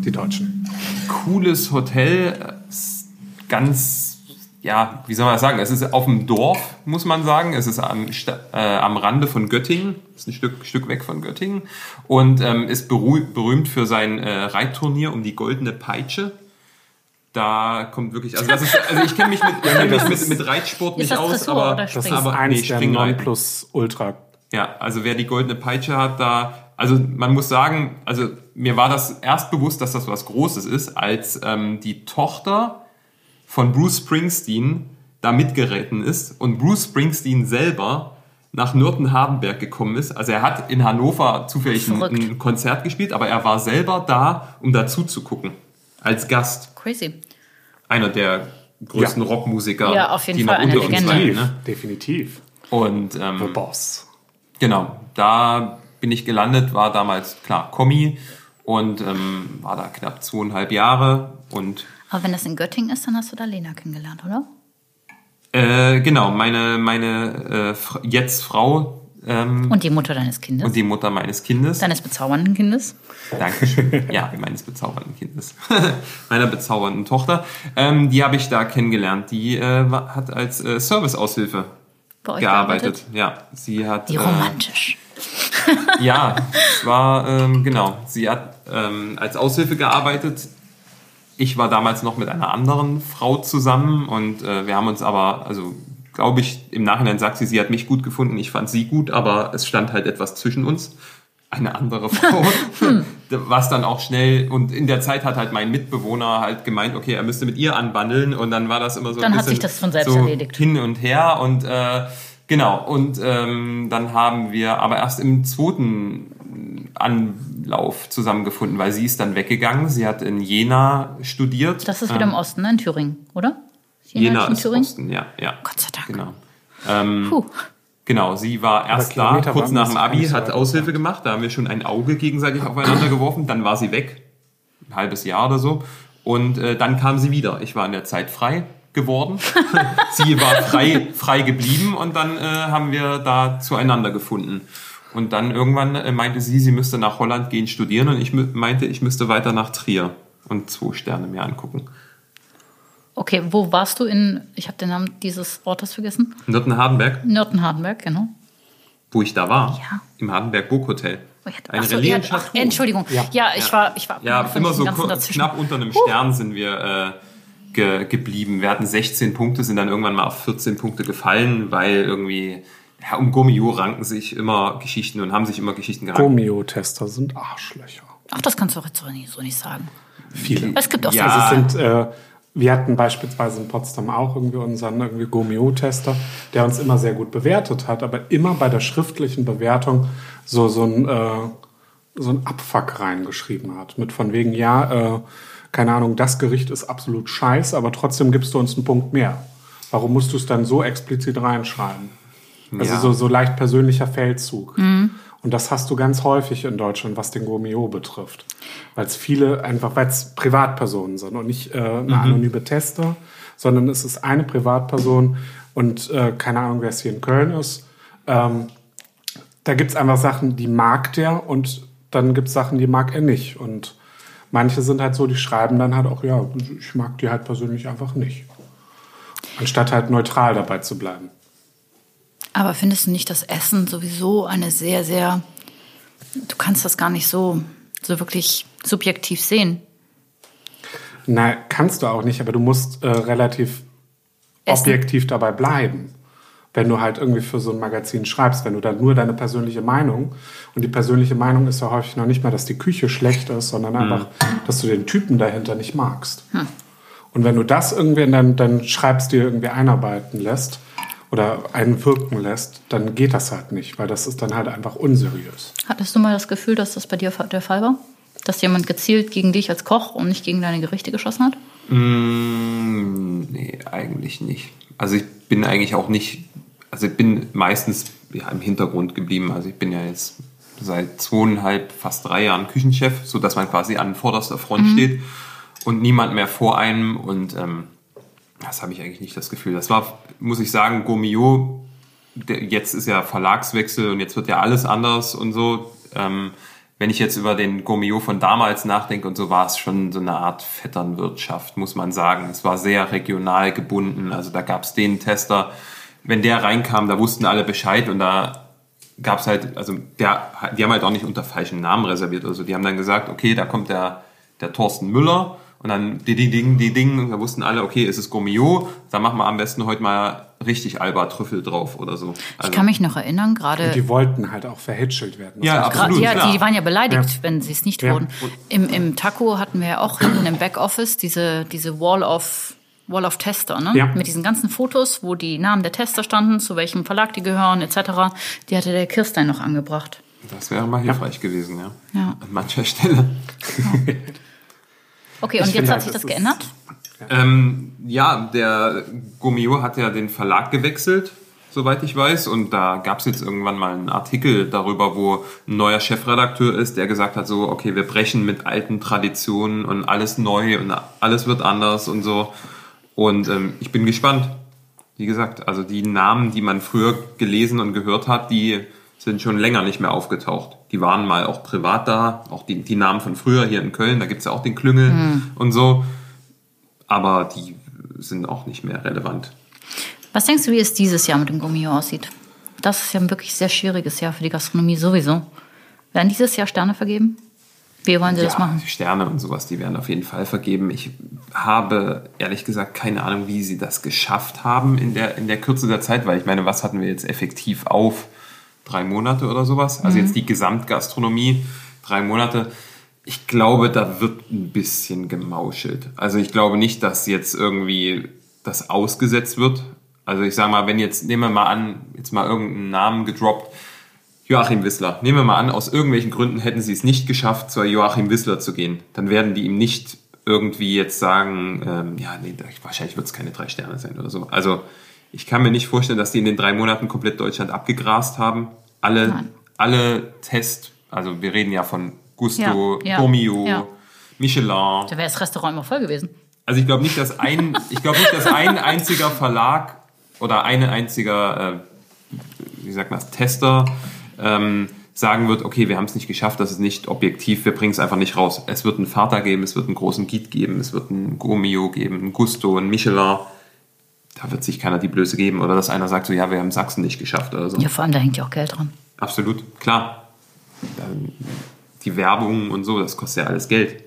Die Deutschen. cooles Hotel. Ganz, ja, wie soll man das sagen? Es ist auf dem Dorf, muss man sagen. Es ist am, äh, am Rande von Göttingen. Ist ein Stück, Stück weg von Göttingen. Und ähm, ist berühmt für sein äh, Reitturnier um die Goldene Peitsche. Da kommt wirklich, also das ist, also ich kenne mich mit, ich kenn mich mit, mit Reitsport nicht das aus, aber Das ist aber eins nee, der Springreiten. Nonplus-Ultra. Ja, also wer die goldene Peitsche hat, da, also man muss sagen, also mir war das erst bewusst, dass das was Großes ist, als ähm, die Tochter von Bruce Springsteen da mitgeritten ist und Bruce Springsteen selber nach Nürten-Hardenberg gekommen ist. Also er hat in Hannover zufällig ein, ein Konzert gespielt, aber er war selber da, um dazu zu gucken. Als Gast. Crazy. Einer der größten Ja. Rockmusiker, Ja, auf jeden die Fall noch unter uns Legende. sein. Definitiv. Ne? Definitiv. Und ähm, The Boss. Genau, da bin ich gelandet, war damals klar Kommi und ähm, war da knapp zweieinhalb Jahre und Aber wenn das in Göttingen ist, dann hast du da Lena kennengelernt, oder? äh, genau, meine, meine äh, jetzt Frau ähm, Und die Mutter deines Kindes? und die Mutter meines Kindes. deines bezaubernden Kindes? Dankeschön. Ja, meines bezaubernden Kindes. Meiner bezaubernden Tochter. Ähm, die habe ich da kennengelernt. Die äh, hat als äh, Serviceaushilfe Bei euch gearbeitet. Ja, sie hat. Wie äh, romantisch. Ja, es war, ähm, genau. Sie hat ähm, als Aushilfe gearbeitet. Ich war damals noch mit einer anderen Frau zusammen und äh, wir haben uns aber, also glaube ich, im Nachhinein sagt sie, sie hat mich gut gefunden, ich fand sie gut, aber es stand halt etwas zwischen uns. Eine andere Frau. Was dann auch schnell, und in der Zeit hat halt mein Mitbewohner halt gemeint, okay, er müsste mit ihr anbandeln und dann war das immer so Dann ein hat bisschen sich das von selbst so erledigt. hin und her und äh, genau und ähm, dann haben wir aber erst im zweiten Anlauf zusammengefunden, weil sie ist dann weggegangen. Sie hat in Jena studiert. Das ist wieder im Osten, ne? in Thüringen, oder? Jena in ist Osten, ja, ja. Gott sei Dank. Genau. Ähm, Puh. Genau, sie war erst da, Kilometer kurz nach dem Abi, hat Aushilfe gemacht. Da haben wir schon ein Auge gegenseitig aufeinander geworfen. Dann war sie weg, ein halbes Jahr oder so. Und äh, dann kam sie wieder. Ich war in der Zeit frei geworden. sie war frei, frei geblieben und dann äh, haben wir da zueinander gefunden. Und dann irgendwann äh, meinte sie, sie müsste nach Holland gehen studieren und ich meinte, ich müsste weiter nach Trier und zwei Sterne mir angucken. Okay, wo warst du in, ich habe den Namen dieses Ortes vergessen? Nürten-Hardenberg, Nürten-Hardenberg, genau. wo ich da war, Ja. im Hardenberg Burghotel. Oh, ich hatte- Ein ach so, Relais ja, ach. Entschuldigung. Ja, ich war, ich war Ja, immer so knapp unter einem Stern sind wir äh, ge geblieben. Wir hatten 16 Punkte, sind dann irgendwann mal auf 14 Punkte gefallen, weil irgendwie ja, um Gomio ranken sich immer Geschichten und haben sich immer Geschichten gerankt. Gomeo-Tester sind Arschlöcher. Ach, das kannst du auch jetzt so nicht, so nicht sagen. Viele. Es gibt auch Ja. so Also sind, äh, wir hatten beispielsweise in Potsdam auch irgendwie unseren irgendwie Gomeo-Tester, der uns immer sehr gut bewertet hat, aber immer bei der schriftlichen Bewertung so, so ein, äh, so ein Abfuck reingeschrieben hat. Mit von wegen, ja, äh, keine Ahnung, das Gericht ist absolut scheiße, aber trotzdem gibst du uns einen Punkt mehr. Warum musst du es dann so explizit reinschreiben? Also Ja. so, so leicht persönlicher Feldzug. Und das hast du ganz häufig in Deutschland, was den Gomeo betrifft. Weil es viele einfach, weil es Privatpersonen sind und nicht äh, eine anonyme Tester, sondern es ist eine Privatperson und äh, keine Ahnung, wer es hier in Köln ist. Ähm, da gibt es einfach Sachen, die mag der und dann gibt es Sachen, die mag er nicht. Und manche sind halt so, die schreiben dann halt auch, ja, ich mag die halt persönlich einfach nicht. Anstatt halt neutral dabei zu bleiben. Aber findest du nicht das Essen sowieso eine sehr, sehr, du kannst das gar nicht so, so wirklich subjektiv sehen. Nein, kannst du auch nicht, aber du musst äh, relativ Essen. objektiv dabei bleiben. Wenn du halt irgendwie für so ein Magazin schreibst, wenn du dann nur deine persönliche Meinung und die persönliche Meinung ist ja häufig noch nicht mal, dass die Küche schlecht ist, sondern einfach, dass du den Typen dahinter nicht magst. Und wenn du das irgendwie in dein, dein Schreibstil irgendwie einarbeiten lässt oder einwirken lässt, dann geht das halt nicht, weil das ist dann halt einfach unseriös. Hattest du mal das Gefühl, dass das bei dir der Fall war? Dass jemand gezielt gegen dich als Koch und nicht gegen deine Gerichte geschossen hat? Mm, nee, eigentlich nicht. Also ich bin eigentlich auch nicht, also ich bin meistens ja, im Hintergrund geblieben. Also ich bin ja jetzt seit zweieinhalb, fast drei Jahren Küchenchef, so dass man quasi an vorderster Front steht und niemand mehr vor einem und ähm, das habe ich eigentlich nicht das Gefühl. Das war, muss ich sagen, Gomio, jetzt ist ja Verlagswechsel und jetzt wird ja alles anders und so. Ähm, wenn ich jetzt über den Gomio von damals nachdenke und so, war es schon so eine Art Vetternwirtschaft, muss man sagen. Es war sehr regional gebunden. Also da gab es den Tester, wenn der reinkam, da wussten alle Bescheid und da gab es halt, also der, die haben halt auch nicht unter falschem Namen reserviert oder so. Die haben dann gesagt, okay, da kommt der, der Thorsten Müller und dann die, die Ding, die Ding, da wussten alle, okay, es ist Gomio, da machen wir am besten heute mal richtig Alba Trüffel drauf oder so. Ich Also, kann mich noch erinnern, gerade Die wollten halt auch verhätschelt werden. Ja, absolut, ja, klar. die waren ja beleidigt, Ja. wenn sie es nicht Ja. wurden. Im, Im Taco hatten wir ja auch hinten im Backoffice diese, diese Wall of Wall of Tester, ne? Ja. Mit diesen ganzen Fotos, wo die Namen der Tester standen, zu welchem Verlag die gehören, etc. Die hatte der Kirstein noch angebracht. das wäre mal hilfreich gewesen, ja. Ja. An mancher Stelle. Okay, und Ich jetzt hat halt, sich das das ist- geändert? Ähm, ja, der Gomio hat ja den Verlag gewechselt, soweit ich weiß. Und da gab es jetzt irgendwann mal einen Artikel darüber, wo ein neuer Chefredakteur ist, der gesagt hat, so, okay, wir brechen mit alten Traditionen und alles neu und alles wird anders und so. Und ähm, ich bin gespannt. Wie gesagt, also die Namen, die man früher gelesen und gehört hat, die sind schon länger nicht mehr aufgetaucht. Die waren mal auch privat da, auch die, die Namen von früher hier in Köln, da gibt's ja auch den Klüngel und so aber die sind auch nicht mehr relevant. Was denkst du, wie es dieses Jahr mit dem Gummio aussieht? Das ist ja ein wirklich sehr schwieriges Jahr für die Gastronomie sowieso. Werden dieses Jahr Sterne vergeben? Wie wollen sie das machen? Sterne und sowas, die werden auf jeden Fall vergeben. Ich habe ehrlich gesagt keine Ahnung, wie sie das geschafft haben in der, in der Kürze der Zeit, weil ich meine, was hatten wir jetzt effektiv auf? Drei Monate oder sowas? Also jetzt die Gesamtgastronomie, drei Monate. Ich glaube, da wird ein bisschen gemauschelt. Also ich glaube nicht, dass jetzt irgendwie das ausgesetzt wird. Also ich sage mal, wenn jetzt, nehmen wir mal an, jetzt mal irgendeinen Namen gedroppt, Joachim Wissler. Nehmen wir mal an, aus irgendwelchen Gründen hätten sie es nicht geschafft, zu Joachim Wissler zu gehen. Dann werden die ihm nicht irgendwie jetzt sagen, ähm, ja, nee, wahrscheinlich wird es keine drei Sterne sein oder so. Also ich kann mir nicht vorstellen, dass die in den drei Monaten komplett Deutschland abgegrast haben. Alle, Nein. alle Test, also wir reden ja von Gusto, Ja, ja, Gomio, ja. Michelin. Da wäre das Restaurant immer voll gewesen. Also ich glaube nicht, dass ein, ich glaube nicht, dass ein einziger Verlag oder ein einziger, äh, wie sagt man Tester ähm, sagen wird, okay, wir haben es nicht geschafft, das ist nicht objektiv, wir bringen es einfach nicht raus. Es wird einen Vater geben, es wird einen großen Guide geben, es wird einen Gomio geben, einen Gusto, einen Michelin. Da wird sich keiner die Blöße geben oder dass einer sagt so, ja, wir haben Sachsen nicht geschafft oder so. Ja, vor allem, da hängt ja auch Geld dran. Absolut, klar. Dann Die Werbung und so, das kostet ja alles Geld.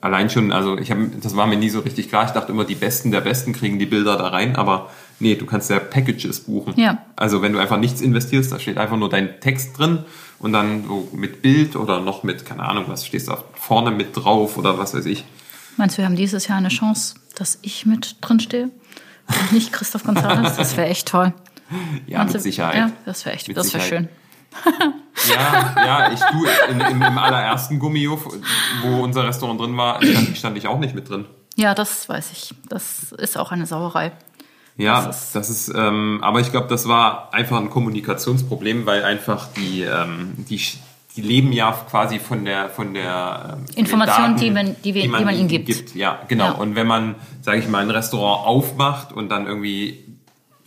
Allein schon, also ich habe, das war mir nie so richtig klar. Ich dachte immer, die Besten der Besten kriegen die Bilder da rein, aber nee, du kannst ja Packages buchen. Ja. Also wenn du einfach nichts investierst, da steht einfach nur dein Text drin und dann so mit Bild oder noch mit, keine Ahnung, was stehst da vorne mit drauf oder was weiß ich. Meinst du, wir haben dieses Jahr eine Chance, dass ich mit drin stehe? Nicht Christoph González? Das wäre echt toll. Ja, Meinst mit Sicherheit. Ja, das wäre echt, Mit das wäre schön. Ja, ja, ich du, in, in, im allerersten Gummio, wo unser Restaurant drin war, stand, stand ich auch nicht mit drin. Ja, das weiß ich. Das ist auch eine Sauerei. Ja, Das das ist- ist, ähm, aber ich glaube, das war einfach ein Kommunikationsproblem, weil einfach die, ähm, die, die leben ja quasi von der, von der ähm, Information, die man- die wir- die man ihnen gibt. Ja, genau. Ja. Und wenn man, sage ich mal, ein Restaurant aufmacht und dann irgendwie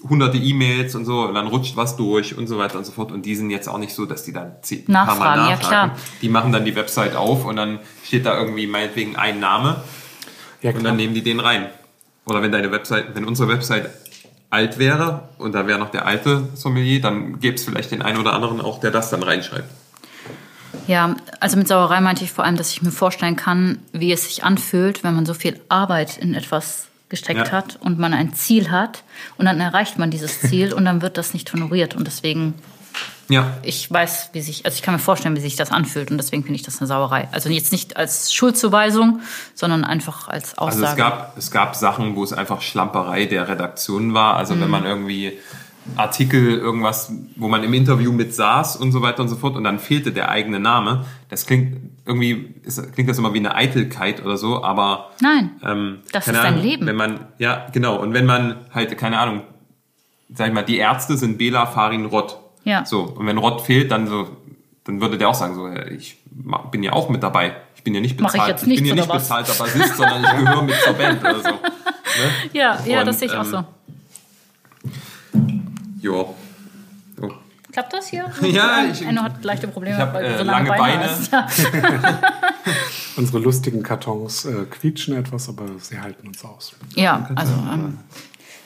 hunderte E-Mails und so, und dann rutscht was durch und so weiter und so fort. Und die sind jetzt auch nicht so, dass die dann zehn, ein paar Mal Nachfragen, ja, klar. Die machen dann die Website auf und dann steht da irgendwie meinetwegen ein Name Ja, und dann nehmen die den rein. Oder wenn deine Website, wenn unsere Website alt wäre und da wäre noch der alte Sommelier, dann gäbe es vielleicht den einen oder anderen auch, der das dann reinschreibt. Ja, also mit Sauerei meinte ich vor allem, dass ich mir vorstellen kann, wie es sich anfühlt, wenn man so viel Arbeit in etwas gesteckt Ja. hat und man ein Ziel hat und dann erreicht man dieses Ziel und dann wird das nicht honoriert und deswegen Ja, ich weiß, wie sich, also ich kann mir vorstellen, wie sich das anfühlt und deswegen finde ich das eine Sauerei. Also jetzt nicht als Schuldzuweisung, sondern einfach als also Aussage. es gab, es gab Sachen, wo es einfach Schlamperei der Redaktion war. Also Mhm. wenn man irgendwie Artikel, irgendwas, wo man im Interview mit saß und so weiter und so fort und dann fehlte der eigene Name. Das klingt irgendwie, ist, klingt das immer wie eine Eitelkeit oder so, aber Nein, Ähm, Das ist dein Ahnung, Leben. Wenn man, ja, genau. Und wenn man halt, keine Ahnung, sag ich mal, die Ärzte sind Bela, Farin, Rott. Ja. So. Und wenn Rott fehlt, dann so, dann würde der auch sagen, so, ich bin ja auch mit dabei. Ich bin ja nicht Mach ich bezahlt. jetzt bin nichts ja nicht was? bezahlter Bassist, sondern ich gehöre mit zur Band oder so. Ne? ja, ja, Und, das sehe ich auch ähm, so. Jo. So. Klappt das hier? Ja, ich- Enno hat leichte Probleme, ich hab, weil du äh, so lange, lange Beine, Beine. hast. Ja. Unsere lustigen Kartons äh, quietschen etwas, aber sie halten uns aus. ja, also ähm,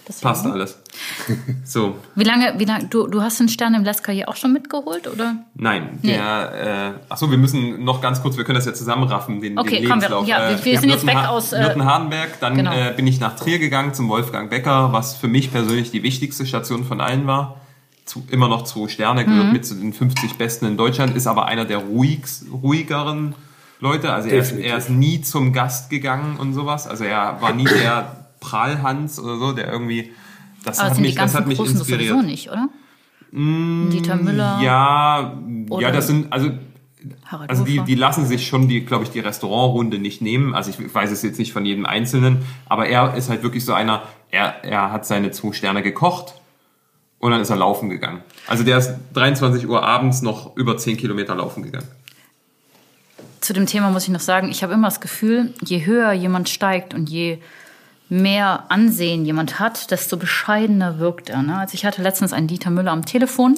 deswegen- Passt alles. So. Wie lange, wie lange, du, du hast den Stern im Lesker hier auch schon mitgeholt, oder? Nein, Nee. der, äh, achso, wir müssen noch ganz kurz, wir können das ja zusammenraffen, den, Okay, den komm, wir- Lebenslauf. ja, wir- wir ich sind jetzt weg aus, äh, Nürten-Hardenberg, dann genau. äh, bin ich nach Trier gegangen zum Wolfgang Becker, was für mich persönlich die wichtigste Station von allen war. Zu, immer noch zwei Sterne, gehört Mhm. mit zu den 50 Besten in Deutschland, ist aber einer der ruhigs, ruhigeren Leute. Also er ist, er ist nie zum Gast gegangen und sowas. Also er war nie der Prahlhans oder so, der irgendwie... Das Aber hat sind mich, die das hat mich Großen inspiriert. sowieso nicht, oder? Dieter Müller, Ja, ja, das sind, also, Harald also die, die lassen sich schon, die, glaube ich, die Restaurantrunde nicht nehmen. Also ich weiß es jetzt nicht von jedem Einzelnen, aber er ist halt wirklich so einer, er, er hat seine zwei Sterne gekocht und dann ist er laufen gegangen. Also der ist 23 Uhr abends noch über 10 Kilometer laufen gegangen. Zu dem Thema muss ich noch sagen, ich habe immer das Gefühl, je höher jemand steigt und je mehr Ansehen jemand hat, desto bescheidener wirkt er. Ne? Also ich hatte letztens einen Dieter Müller am Telefon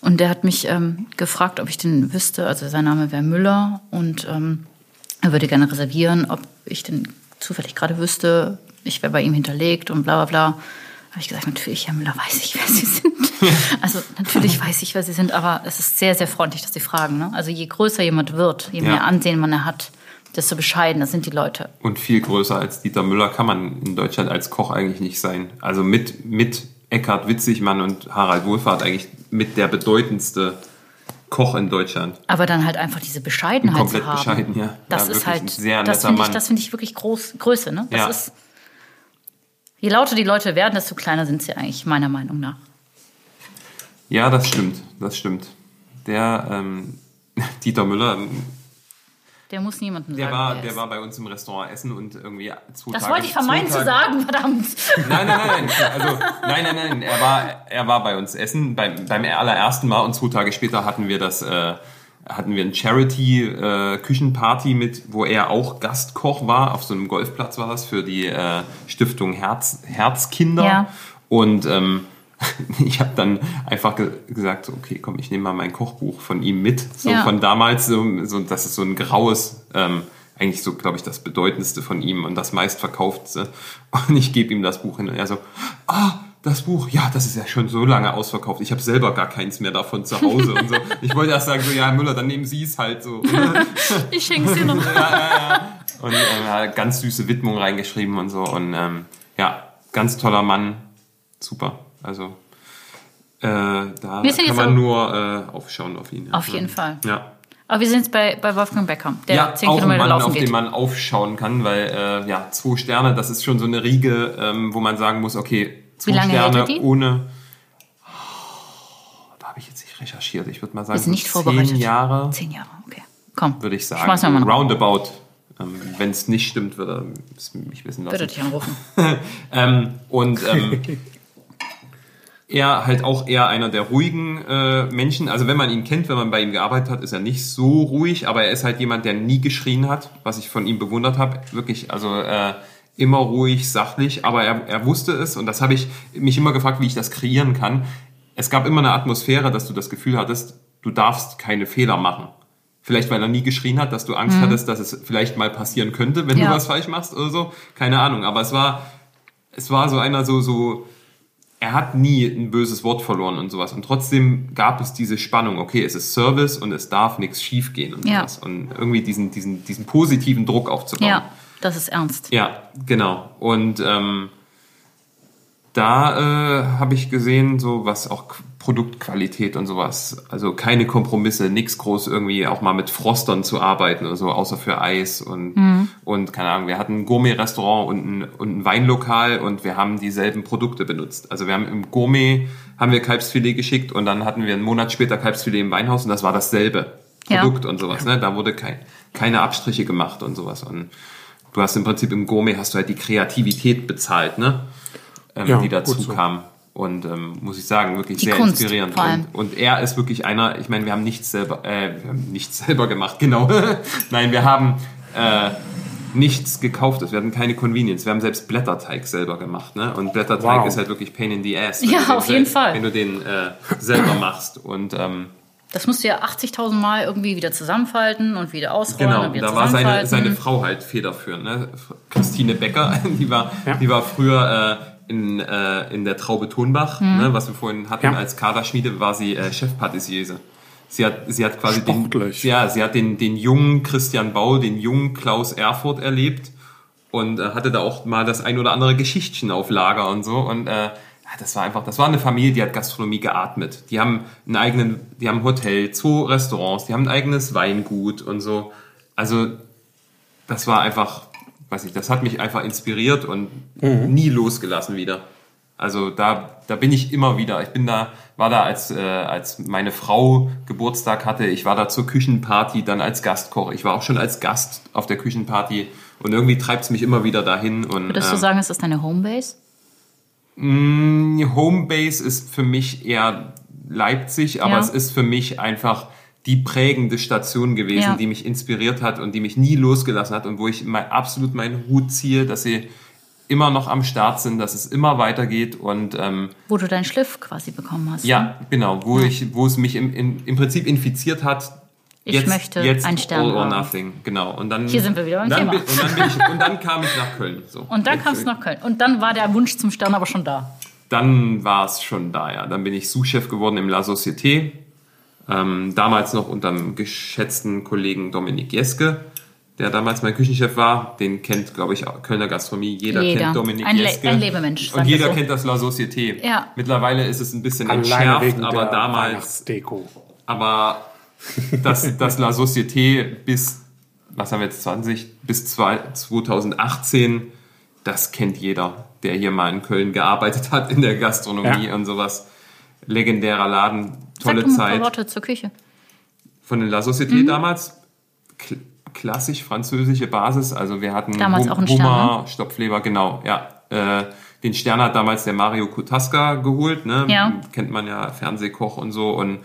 und der hat mich ähm, gefragt, ob ich den wüsste. Also sein Name wäre Müller und ähm, er würde gerne reservieren, ob ich den zufällig gerade wüsste. Ich wäre bei ihm hinterlegt und bla bla bla. Habe ich gesagt, natürlich, Herr Müller, weiß ich, wer Sie sind. Also natürlich weiß ich, wer Sie sind, aber es ist sehr, sehr freundlich, dass Sie fragen. Ne? Also je größer jemand wird, je Ja. mehr Ansehen man er hat, desto bescheidener sind die Leute. Und viel größer als Dieter Müller kann man in Deutschland als Koch eigentlich nicht sein. Also mit, mit Eckhard Witzigmann und Harald Wohlfahrt eigentlich mit der bedeutendste Koch in Deutschland. Aber dann halt einfach diese Bescheidenheit Komplett zu haben. bescheiden, ja. Das Ja, ist halt, sehr das finde ich, das finde ich wirklich groß, Größe. Ne? Das Ja. ist, je lauter die Leute werden, desto kleiner sind sie eigentlich, meiner Meinung nach. Ja, das stimmt, das stimmt. Der ähm, Dieter Müller, Der muss niemandem der sagen, war, der ist. war bei uns im Restaurant essen und irgendwie zwei Das Tage, wollte ich vermeiden zu sagen, verdammt. Nein, nein, nein, nein. Also, nein, nein, nein. Er war, er war bei uns essen beim, beim allerersten Mal und zwei Tage später hatten wir das, äh, hatten wir ein Charity äh, Küchenparty mit, wo er auch Gastkoch war. Auf so einem Golfplatz war das für die äh, Stiftung Herz, Herzkinder. Ja. Und ähm, ich habe dann einfach ge gesagt, so, okay, komm, ich nehme mal mein Kochbuch von ihm mit, so Ja. von damals, so, so, das ist so ein graues, ähm, eigentlich so, glaube ich, das bedeutendste von ihm und das meistverkauftste. Und ich gebe ihm das Buch hin und er so, ah, das Buch, ja, das ist ja schon so lange ausverkauft. Ich habe selber gar keins mehr davon zu Hause und so. Ich wollte erst sagen, so, ja, Müller, dann nehmen Sie es halt so. Ich schenke dir noch. Und ähm, hat ganz süße Widmung reingeschrieben und so. Und ähm, ja, ganz toller Mann. Super. Also äh, da kann man nur äh, aufschauen auf ihn. ja. Auf jeden Fall. Ja. Aber wir sind jetzt bei, bei Wolfgang Becker, der ja, 10 auch Kilometer Mann, laufen auf geht. den man aufschauen kann, weil äh, ja, zwei Sterne, das ist schon so eine Riege, ähm, wo man sagen muss, okay, zwei Wie lange hält Sterne er ohne. Oh, da habe ich jetzt nicht recherchiert. Ich würde mal sagen, nicht so zehn Jahre, Zehn Jahre, okay. Komm, würde ich sagen. mal noch. Roundabout. Ähm, Wenn es nicht stimmt, würde er es mich wissen lassen. Würde dich anrufen. Ähm, und ähm, er halt auch eher einer der ruhigen äh, Menschen. Also wenn man ihn kennt, wenn man bei ihm gearbeitet hat, ist er nicht so ruhig, aber er ist halt jemand, der nie geschrien hat, was ich von ihm bewundert habe. Wirklich, also äh, immer ruhig, sachlich, aber er, er wusste es und das habe ich mich immer gefragt, wie ich das kreieren kann. Es gab immer eine Atmosphäre, dass du das Gefühl hattest, du darfst keine Fehler machen. Vielleicht, weil er nie geschrien hat, dass du Angst hattest, dass es vielleicht mal passieren könnte, wenn Ja. du was falsch machst oder so. Keine Ahnung. Aber es war, es war so einer so, so, er hat nie ein böses Wort verloren und sowas. Und trotzdem gab es diese Spannung, okay, es ist Service und es darf nichts schiefgehen und Ja. sowas. Und irgendwie diesen, diesen, diesen positiven Druck aufzubauen. Ja, das ist ernst. Ja, genau. Und ähm, da äh, habe ich gesehen, so was auch Produktqualität und sowas. Also keine Kompromisse, nichts groß irgendwie auch mal mit Frostern zu arbeiten oder so, außer für Eis und, und keine Ahnung. Wir hatten ein Gourmet-Restaurant und ein, und ein Weinlokal und wir haben dieselben Produkte benutzt. Also wir haben im Gourmet haben wir Kalbsfilet geschickt und dann hatten wir einen Monat später Kalbsfilet im Weinhaus und das war dasselbe Ja. Produkt und sowas. Ne? Da wurde kein, keine Abstriche gemacht und sowas. Und du hast im Prinzip im Gourmet hast du halt die Kreativität bezahlt, ne? Ähm, Ja, die dazu so. kam. Und ähm, muss ich sagen, wirklich Die sehr Kunst, inspirierend. vor allem. Und, und er ist wirklich einer, ich meine, wir haben nichts selber, äh, wir haben nichts selber gemacht, genau. Nein, wir haben äh, nichts gekauftes, wir hatten keine Convenience, wir haben selbst Blätterteig selber gemacht, ne? Und Blätterteig Wow. ist halt wirklich pain in the ass. Ja, auf jeden Fall. Wenn du den äh, selber machst. Und ähm, Das musst du ja 80.000 Mal irgendwie wieder zusammenfalten und wieder ausrollen Genau, und wieder da war seine, seine Frau halt federführend. Ne? Christine Becker, die war, Ja. die war früher äh, in, äh, in der Traube Tonbach, ne? was wir vorhin hatten Ja. als Kaderschmiede, war sie äh, Chefpatissiere. Sie hat, sie hat quasi den, ja, sie hat den, den jungen Christian Bau, den jungen Klaus Erfurt erlebt und äh, hatte da auch mal das ein oder andere Geschichtchen auf Lager und so und äh, das war einfach, das war eine Familie, die hat Gastronomie geatmet. Die haben einen eigenen, die haben ein Hotel, zwei Restaurants, die haben ein eigenes Weingut und so. Also das war einfach, weiß ich, das hat mich einfach inspiriert und nie losgelassen wieder. Also da, da bin ich immer wieder. Ich bin da, war da als, äh, als meine Frau Geburtstag hatte. Ich war da zur Küchenparty, dann als Gastkoch. Ich war auch schon als Gast auf der Küchenparty und irgendwie treibt es mich immer wieder dahin. Und, Würdest du ähm, sagen, ist das deine Homebase? die Homebase ist für mich eher Leipzig, aber Ja. es ist für mich einfach die prägende Station gewesen, Ja. die mich inspiriert hat und die mich nie losgelassen hat und wo ich mein, absolut meinen Hut ziehe, dass sie immer noch am Start sind, dass es immer weitergeht und ähm, Wo du deinen Schliff quasi bekommen hast. ne? ja, genau, wo ich, wo es mich im, im, im Prinzip infiziert hat. Ich möchte einen Stern all or haben. nothing, genau. Und dann Hier sind wir wieder beim Thema. Bin, und, dann ich, und dann kam ich nach Köln. So. Und dann Jetzt- kamst du nach Köln. Und dann war der Wunsch zum Stern aber schon da. dann war es schon da, ja. Dann bin ich Sous-Chef geworden im La Société. Ähm, damals noch unter dem geschätzten Kollegen Dominik Jeske, der damals mein Küchenchef war. Den kennt, glaube ich, auch Kölner Gastronomie. Jeder, Jeder. kennt Dominik Ein Le- Jeske. ein Lebemensch, Und jeder so. kennt das La Société. Ja. Mittlerweile ist es ein bisschen Alleine entschärft, aber der damals Weihnachtsdeko. aber das, das La Société bis, was haben wir jetzt, 20, bis zwei- 2018, das kennt jeder, der hier mal in Köln gearbeitet hat, in der Gastronomie Ja. und sowas. Legendärer Laden, tolle Sag du mal ein Zeit. paar Worte zur Küche. Von den La Société Mhm. damals, kl klassisch französische Basis, also wir hatten Damals Hum- auch einen Stern, Hummer, Stopfleber, genau, ja. Äh, den Stern hat damals der Mario Kutaska geholt, ne? Ja. kennt man ja, Fernsehkoch und so und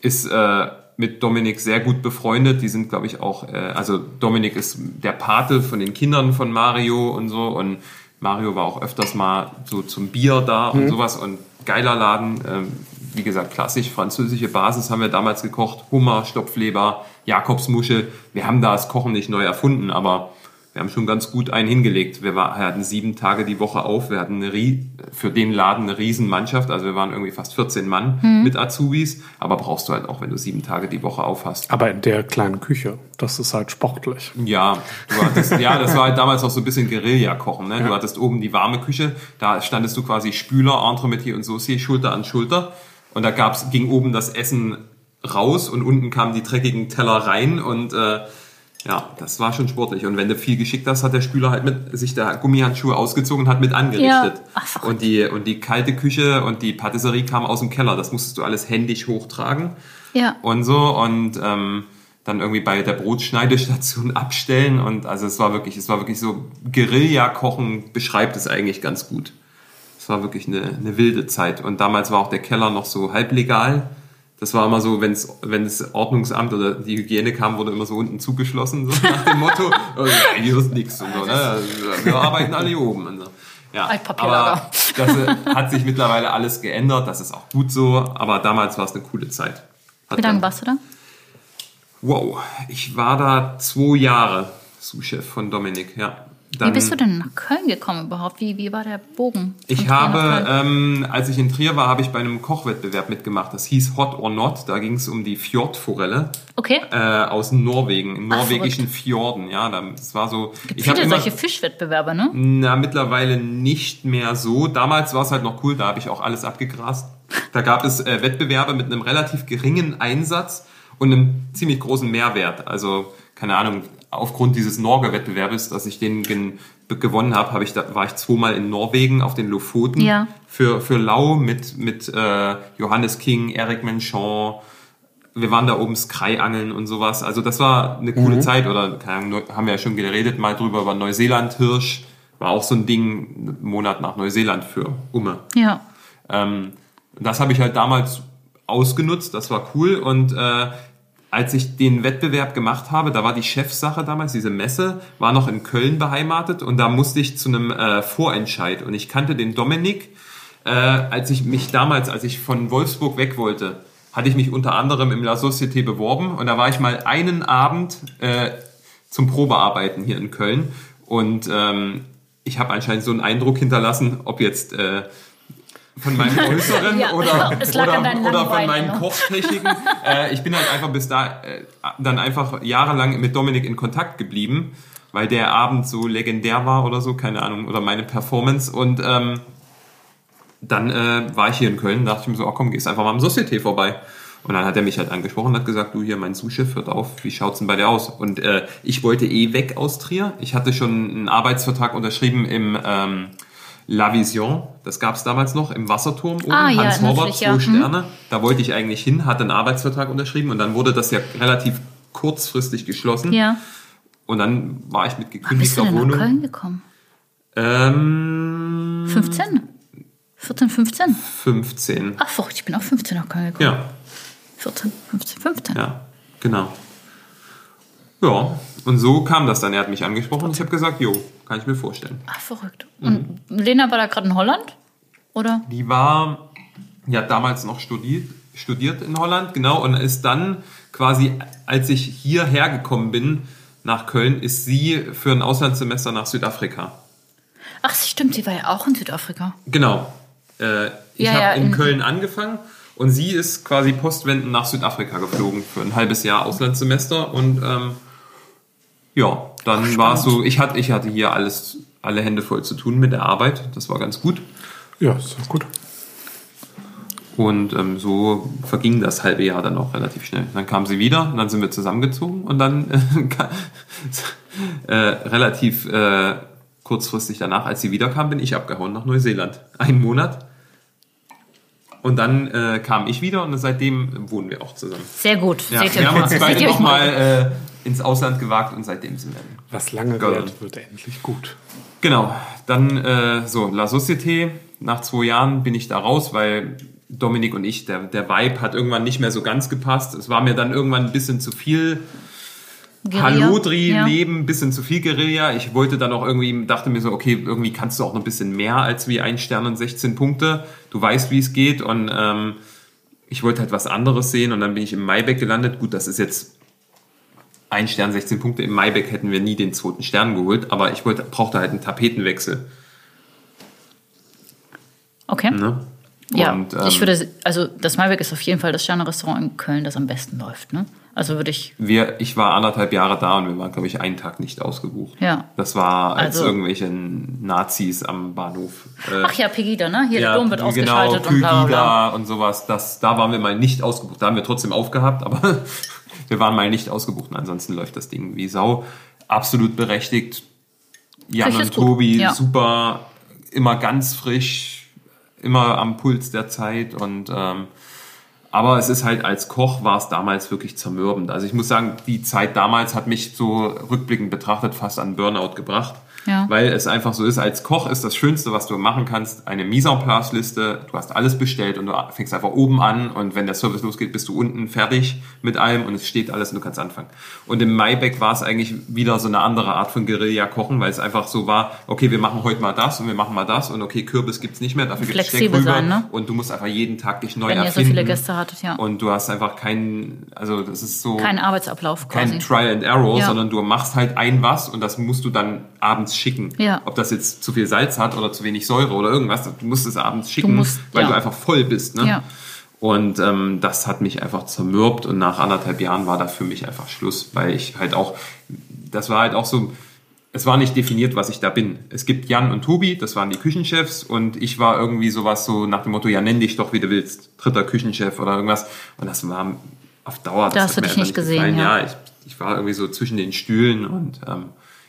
ist äh, mit Dominik sehr gut befreundet. Die sind, glaube ich, auch, äh, also Dominik ist der Pate von den Kindern von Mario und so und Mario war auch öfters mal so zum Bier da und sowas und geiler Laden. Ähm, wie gesagt, klassisch französische Basis haben wir damals gekocht. Hummer, Stopfleber, Jakobsmuschel. Wir haben da das Kochen nicht neu erfunden, aber wir haben schon ganz gut einen hingelegt. Wir, war, wir hatten sieben Tage die Woche auf. Wir hatten eine, für den Laden eine Riesenmannschaft. Also wir waren irgendwie fast 14 Mann mit Azubis. Aber brauchst du halt auch, wenn du sieben Tage die Woche auf hast. Aber in der kleinen Küche, das ist halt sportlich. Ja, du hattest, ja, das war halt damals auch so ein bisschen Guerilla-Kochen. Ne? Du hattest oben die warme Küche, da standest du quasi Spüler, Entremetier und Saucier Schulter an Schulter. Und da gab's, ging oben das Essen raus und unten kamen die dreckigen Teller rein und äh, ja, das war schon sportlich. Und wenn du viel geschickt hast, hat der Spüler halt mit sich der Gummihandschuhe ausgezogen und hat mit angerichtet. Ja. Ach, und die und die kalte Küche und die Patisserie kam aus dem Keller. Das musstest du alles händisch hochtragen Ja. und so und ähm, dann irgendwie bei der Brotschneidestation abstellen und also es war wirklich, es war wirklich so Guerilla-Kochen beschreibt es eigentlich ganz gut. Es war wirklich eine, eine wilde Zeit und damals war auch der Keller noch so halblegal. Das war immer so, wenn's, wenn das Ordnungsamt oder die Hygiene kam, wurde immer so unten zugeschlossen, so nach dem Motto, ja, hier ist nichts und so, ne? Also, Wir arbeiten alle hier oben. Und so. Ja, Altpapierlager. aber das äh, hat sich mittlerweile alles geändert, das ist auch gut so, aber damals war es eine coole Zeit. Hat Wie lange warst du da? Wow, ich war da zwei Jahre Sous-Chef von Dominik, ja. Dann, Wie bist du denn nach Köln gekommen überhaupt? Wie, wie war der Bogen? Ich habe, ähm, als ich in Trier war, habe ich bei einem Kochwettbewerb mitgemacht. Das hieß Hot or Not. Da ging es um die Fjordforelle okay. äh, aus Norwegen, in Ach, norwegischen Fjorden. Ja, da- das war so. Gibt ich viele immer, solche Fischwettbewerbe, ne? na, mittlerweile nicht mehr so. Damals war es halt noch cool, da habe ich auch alles abgegrast. Da gab es äh, Wettbewerbe mit einem relativ geringen Einsatz und einem ziemlich großen Mehrwert. Also, keine Ahnung, aufgrund dieses Norge-Wettbewerbes, dass ich den gen gewonnen habe, habe ich da, war ich zweimal in Norwegen auf den Lofoten Ja. für, für Lau mit, mit äh, Johannes King, Eric Menchon, wir waren da oben Skrei-Angeln und sowas. Also das war eine coole Zeit. Oder keine Ahnung, haben wir ja schon geredet mal drüber über Neuseeland-Hirsch. War auch so ein Ding, einen Monat nach Neuseeland für Umme. Ja. Ähm, das habe ich halt damals ausgenutzt, das war cool. Und äh, als ich den Wettbewerb gemacht habe, da war die Chefsache damals, diese Messe, war noch in Köln beheimatet und da musste ich zu einem äh, Vorentscheid. Und ich kannte den Dominik, äh, als ich mich damals, als ich von Wolfsburg weg wollte, hatte ich mich unter anderem im La Société beworben und da war ich mal einen Abend äh, zum Probearbeiten hier in Köln und ähm, ich habe anscheinend so einen Eindruck hinterlassen, ob jetzt äh, von meinem Äußeren Ja, oder, oder, oder von meinen ne? Kochtechniken. äh, ich bin halt einfach bis da äh, dann einfach jahrelang mit Dominik in Kontakt geblieben, weil der Abend so legendär war oder so, keine Ahnung, oder meine Performance. Und ähm, dann äh, war ich hier in Köln, dachte ich mir so, oh komm, gehst einfach mal am Société vorbei. Und dann hat er mich halt angesprochen und hat gesagt, du hier, mein Sous-Chef hört auf, wie schaut's denn bei dir aus? Und äh, ich wollte eh weg aus Trier. Ich hatte schon einen Arbeitsvertrag unterschrieben im ähm, La Vision, das gab's damals noch, im Wasserturm oben, Ah, ja, Hans natürlich, zwei ja. Mhm. Sterne. Da wollte ich eigentlich hin, hatte einen Arbeitsvertrag unterschrieben und dann wurde das ja relativ kurzfristig geschlossen. Ja. Und dann war ich mit Wann bist gekündigter du denn nach Wohnung. Köln gekommen? Ähm, 15? 14, 15? 15. Ach, verrückt, ich bin auch 15 nach Köln gekommen. Ja, 14, 15, 15. ja, genau. Ja, und so kam das dann. Er hat mich angesprochen und ich habe gesagt, jo, kann ich mir vorstellen. Ach, verrückt. Mhm. Und Lena war da gerade in Holland? Oder? Die war, hat damals noch studiert, studiert in Holland, genau, und ist dann quasi, als ich hierher gekommen bin, nach Köln, ist sie für ein Auslandssemester nach Südafrika. Ach, stimmt, sie war ja auch in Südafrika. Genau. Äh, ich Ja, habe ja, in in- Köln angefangen und sie ist quasi postwendend nach Südafrika geflogen für ein halbes Jahr Auslandssemester und ähm, ja, dann war es so, ich hatte, ich hatte hier alles, alle Hände voll zu tun mit der Arbeit, das war ganz gut. Ja, ist gut. Und ähm, so verging das halbe Jahr dann auch relativ schnell. Dann kam sie wieder und dann sind wir zusammengezogen und dann äh, äh, relativ äh, kurzfristig danach, als sie wiederkam, bin ich abgehauen nach Neuseeland. Einen Monat. Und dann äh, kam ich wieder und seitdem wohnen wir auch zusammen. Sehr gut. Ja, Seht ihr wir haben uns beide nochmal äh, ins Ausland gewagt und seitdem sind wir. Was lange Geil. währt, wird endlich gut. Genau, dann äh, so, La Société, nach zwei Jahren bin ich da raus, weil Dominik und ich, der, der Vibe hat irgendwann nicht mehr so ganz gepasst. Es war mir dann irgendwann ein bisschen zu viel Halodri-Leben, bisschen zu viel Guerilla. Ich wollte dann auch irgendwie, dachte mir so, okay, irgendwie kannst du auch noch ein bisschen mehr als wie ein Stern und 16 Punkte. Du weißt, wie es geht und ähm, ich wollte halt was anderes sehen und dann bin ich im Maibeck gelandet. Gut, das ist jetzt ein Stern, 16 Punkte. Im Maibeck hätten wir nie den zweiten Stern geholt, aber ich wollte, brauchte halt einen Tapetenwechsel. Okay. Ne? Ja, Und, ich ähm, würde, also das Maibeck ist auf jeden Fall das Sterne-Restaurant in Köln, das am besten läuft. Ne? Also würde ich, Wir, ich war anderthalb Jahre da und wir waren, glaube ich, einen Tag nicht ausgebucht. Ja. Das war als Also- irgendwelche Nazis am Bahnhof. Äh, ach ja, Pegida, ne? Hier ja, der Dom wird genau, ausgeschaltet und bla bla. Pegida und sowas. Das, da waren wir mal nicht ausgebucht. Da haben wir trotzdem aufgehabt, aber wir waren mal nicht ausgebucht. Und ansonsten läuft das Ding wie Sau. Absolut berechtigt. Jan Frisch und Tobi, ja. super, immer ganz frisch, immer am Puls der Zeit und ähm, aber es ist halt als Koch war es damals wirklich zermürbend. Also ich muss sagen, die Zeit damals hat mich so rückblickend betrachtet fast an Burnout gebracht. Ja. Weil es einfach so ist, als Koch ist das Schönste, was du machen kannst, eine Mise en place Liste. Du hast alles bestellt und du fängst einfach oben an und wenn der Service losgeht, bist du unten fertig mit allem und es steht alles und du kannst anfangen. Und im Maibeck war es eigentlich wieder so eine andere Art von Guerilla-Kochen, weil es einfach so war, okay, wir machen heute mal das und wir machen mal das und okay, Kürbis gibt's nicht mehr, dafür gibt's Flexibel Steckrübe sein, ne? und du musst einfach jeden Tag dich neu Wenn ihr so erfinden. viele Gäste hattet, ja. Und du hast einfach keinen, also das ist so Kein Arbeitsablauf quasi. kein Trial and Error, Ja. sondern du machst halt ein was und das musst du dann abends schicken. Ja. Ob das jetzt zu viel Salz hat oder zu wenig Säure oder irgendwas, du musst es abends schicken, musst- weil ja. du einfach voll bist. Ne? Ja. Und ähm, das hat mich einfach zermürbt und nach anderthalb Jahren war da für mich einfach Schluss, weil ich halt auch, das war halt auch so, es war nicht definiert, was ich da bin. Es gibt Jan und Tobi, das waren die Küchenchefs und ich war irgendwie sowas so nach dem Motto, ja nenn dich doch, wie du willst, dritter Küchenchef oder irgendwas. Und das war auf Dauer, das Da hast du dich nicht gesehen, gefallen. ja. Ja, ich, ich war irgendwie so zwischen den Stühlen und ähm,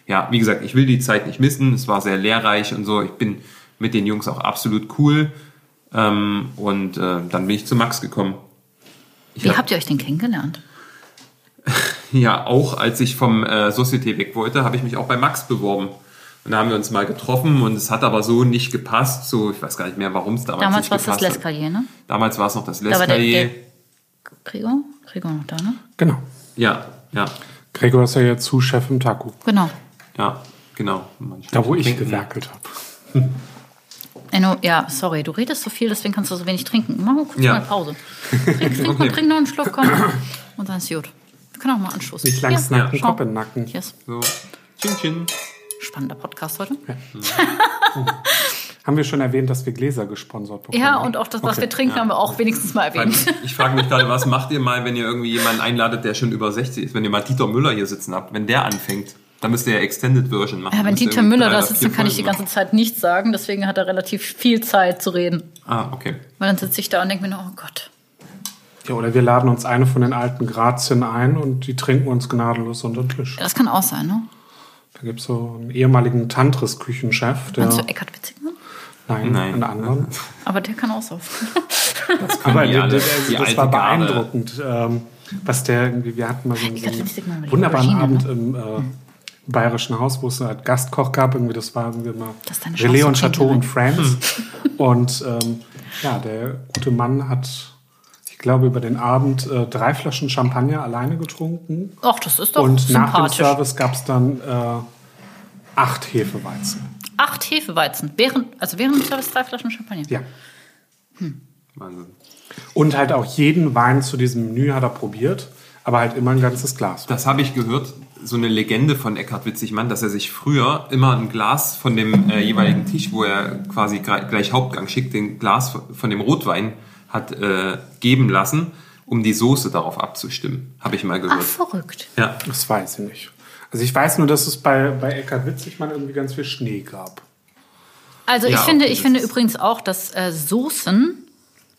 ja, wie gesagt, ich will die Zeit nicht missen. Es war sehr lehrreich und so. Ich bin mit den Jungs auch absolut cool. Ähm, und äh, dann bin ich zu Max gekommen. Ich Wie hab- habt ihr euch denn kennengelernt? ja, auch als ich vom äh, Société weg wollte, habe ich mich auch bei Max beworben. Und da haben wir uns mal getroffen und es hat aber so nicht gepasst. So, ich weiß gar nicht mehr, warum es damals, Damals nicht war es das gepasst hat. Lescalier, ne? Damals war es noch das Da Lescalier. der Gregor? Gregor noch da, ne? Genau. Ja, ja, Gregor ist ja jetzt Sous-Chef im Taku. Genau. Ja, genau. Da, wo ich gewerkelt habe. Enno, ja, sorry, du redest so viel, deswegen kannst du so wenig trinken. Mach mal kurz Ja. mal Pause. Trink, trink, mal, Okay. trink noch einen Schluck, komm. Und dann ist gut. Wir können auch mal anstoßen. Nicht lang Ja, snacken, schau. Kopf in den Nacken. Yes. So, chin chin. Spannender Podcast heute. Haben wir schon erwähnt, dass wir Gläser gesponsert bekommen? Ja, und auch das, was Okay. wir trinken, haben wir auch wenigstens mal erwähnt. Ich frage mich gerade, was macht ihr mal, wenn ihr irgendwie jemanden einladet, der schon über 60 ist? Wenn ihr mal Dieter Müller hier sitzen habt, wenn der anfängt, dann müsst ihr ja Extended Version machen. Ja, wenn Dieter Müller da sitzt, dann kann ich die ganze Zeit nichts sagen. Deswegen hat er relativ viel Zeit zu reden. Ah, okay. Weil dann sitze ich da und denke mir nur, oh Gott. Ja, oder wir laden uns eine von den alten Grazien ein und die trinken uns gnadenlos unter den Tisch. Ja, das kann auch sein, ne? Da gibt es so einen ehemaligen Tantris-Küchenchef, der. Meinst du Eckhard Witzigmann? Nein, Nein. einen anderen. Aber der kann auch saufen. Aber die der, alle, die das war Garde. beeindruckend, ähm, was der irgendwie, wir hatten mal so einen, so einen wunderbaren Aubergine, Abend im äh, Bayerischen Haus, wo es einen Gastkoch gab, irgendwie, das war irgendwie mal Das ist deine Relais und Chateau und Friends. und ähm, ja, der gute Mann hat, ich glaube, über den Abend äh, drei Flaschen Champagner alleine getrunken. Ach, das ist doch und nach dem. Service gab es dann äh, acht Hefeweizen. Acht Hefeweizen. Während, also während dem Service drei Flaschen Champagner. Ja. Wahnsinn. Und halt auch jeden Wein zu diesem Menü hat er probiert, aber halt immer ein ganzes Glas. Das habe ich gehört, so eine Legende von Eckhard Witzigmann, dass er sich früher immer ein Glas von dem äh, jeweiligen Tisch, wo er quasi gleich Hauptgang schickt, den Glas von dem Rotwein hat äh, geben lassen, um die Soße darauf abzustimmen. Habe ich mal Ach, gehört. verrückt. Ja. Das weiß ich nicht. Also ich weiß nur, dass es bei, bei Eckhard Witzigmann irgendwie ganz viel Schnee gab. Also Ja, ich finde, okay, ich finde übrigens auch, dass äh, Soßen,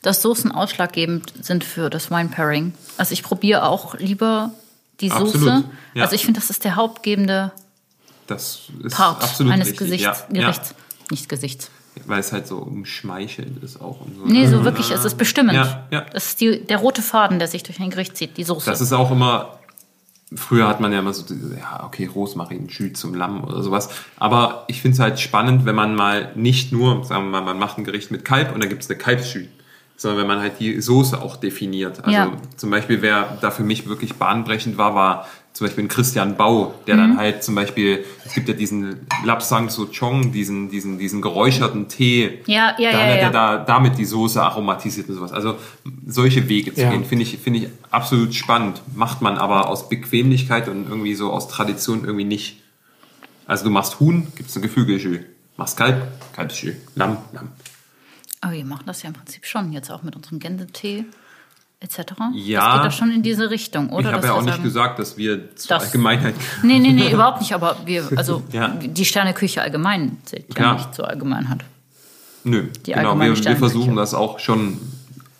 dass Soßen ausschlaggebend sind für das Wine Pairing. Also ich probiere auch lieber die Soße. Absolut, ja. Also ich finde, das ist der hauptgebende Part eines richtig. Gesichts, ja, Gerichts. Nicht Gesichts. Ja, weil es halt so umschmeichelt ist auch. Und so. Nee, so wirklich, es ist bestimmend. Ja, ja. Das ist die, der rote Faden, der sich durch ein Gericht zieht, die Soße. Das ist auch immer. Früher hat man ja immer so, diese, ja, okay, Rosmarin, Jus zum Lamm oder sowas. Aber ich finde es halt spannend, wenn man mal nicht nur, sagen wir mal, man macht ein Gericht mit Kalb und dann gibt es eine Kalbsjus, sondern wenn man halt die Soße auch definiert. Also Ja. zum Beispiel, wer da für mich wirklich bahnbrechend war, war zum Beispiel ein Christian Bau, der Mhm. dann halt zum Beispiel, es gibt ja diesen Lapsang Souchong, diesen, diesen, diesen geräucherten Tee. Ja, ja, da ja, hat ja. er da, damit die Soße aromatisiert und sowas. Also solche Wege zu Ja. gehen, finde ich, finde ich absolut spannend. Macht man aber aus Bequemlichkeit und irgendwie so aus Tradition irgendwie nicht. Also du machst Huhn, gibt's ein Geflügelschü. Machst Kalb, Kalbsschü. Lamm, Lamm. Aber wir machen das ja im Prinzip schon, jetzt auch mit unserem Gänsetee etc. Ja. Das geht doch schon in diese Richtung, oder? ich habe ja auch nicht sagen- gesagt, dass wir zur Das- Allgemeinheit. Nee, nee, nee, überhaupt nicht. Aber wir, also Ja. die Sterneküche allgemein zählt ja Klar. nicht zur Allgemeinheit. Nö, Die genau. Wir, wir versuchen das auch schon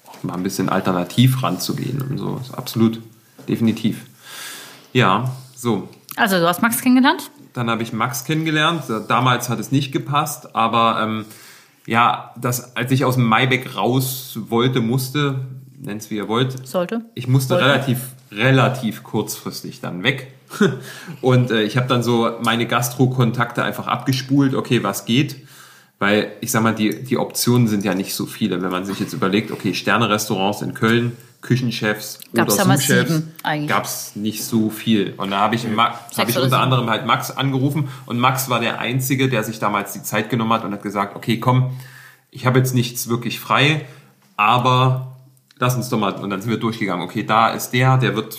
auch mal ein bisschen alternativ ranzugehen und so. Ist absolut, definitiv. Ja, so. Also, du hast Max kennengelernt? Dann habe ich Max kennengelernt. Damals hat es nicht gepasst, aber ähm, ja, das, als ich aus dem Maibeck raus wollte, musste, nennt es wie ihr wollt, Sollte. ich musste Wollte. relativ, relativ kurzfristig dann weg. Und äh, ich habe dann so meine Gastro-Kontakte einfach abgespult, okay, was geht. Weil ich sag mal, die, die Optionen sind ja nicht so viele. Wenn man sich jetzt überlegt, okay, Sterne-Restaurants in Köln, Küchenchefs Gab's oder Sous-Chefs, gab es nicht so viel. Und da habe ich, Ma- hab ich unter anderem halt Max angerufen. Und Max war der Einzige, der sich damals die Zeit genommen hat und hat gesagt, okay, komm, ich habe jetzt nichts wirklich frei, aber lass uns doch mal, und dann sind wir durchgegangen, okay, da ist der, der wird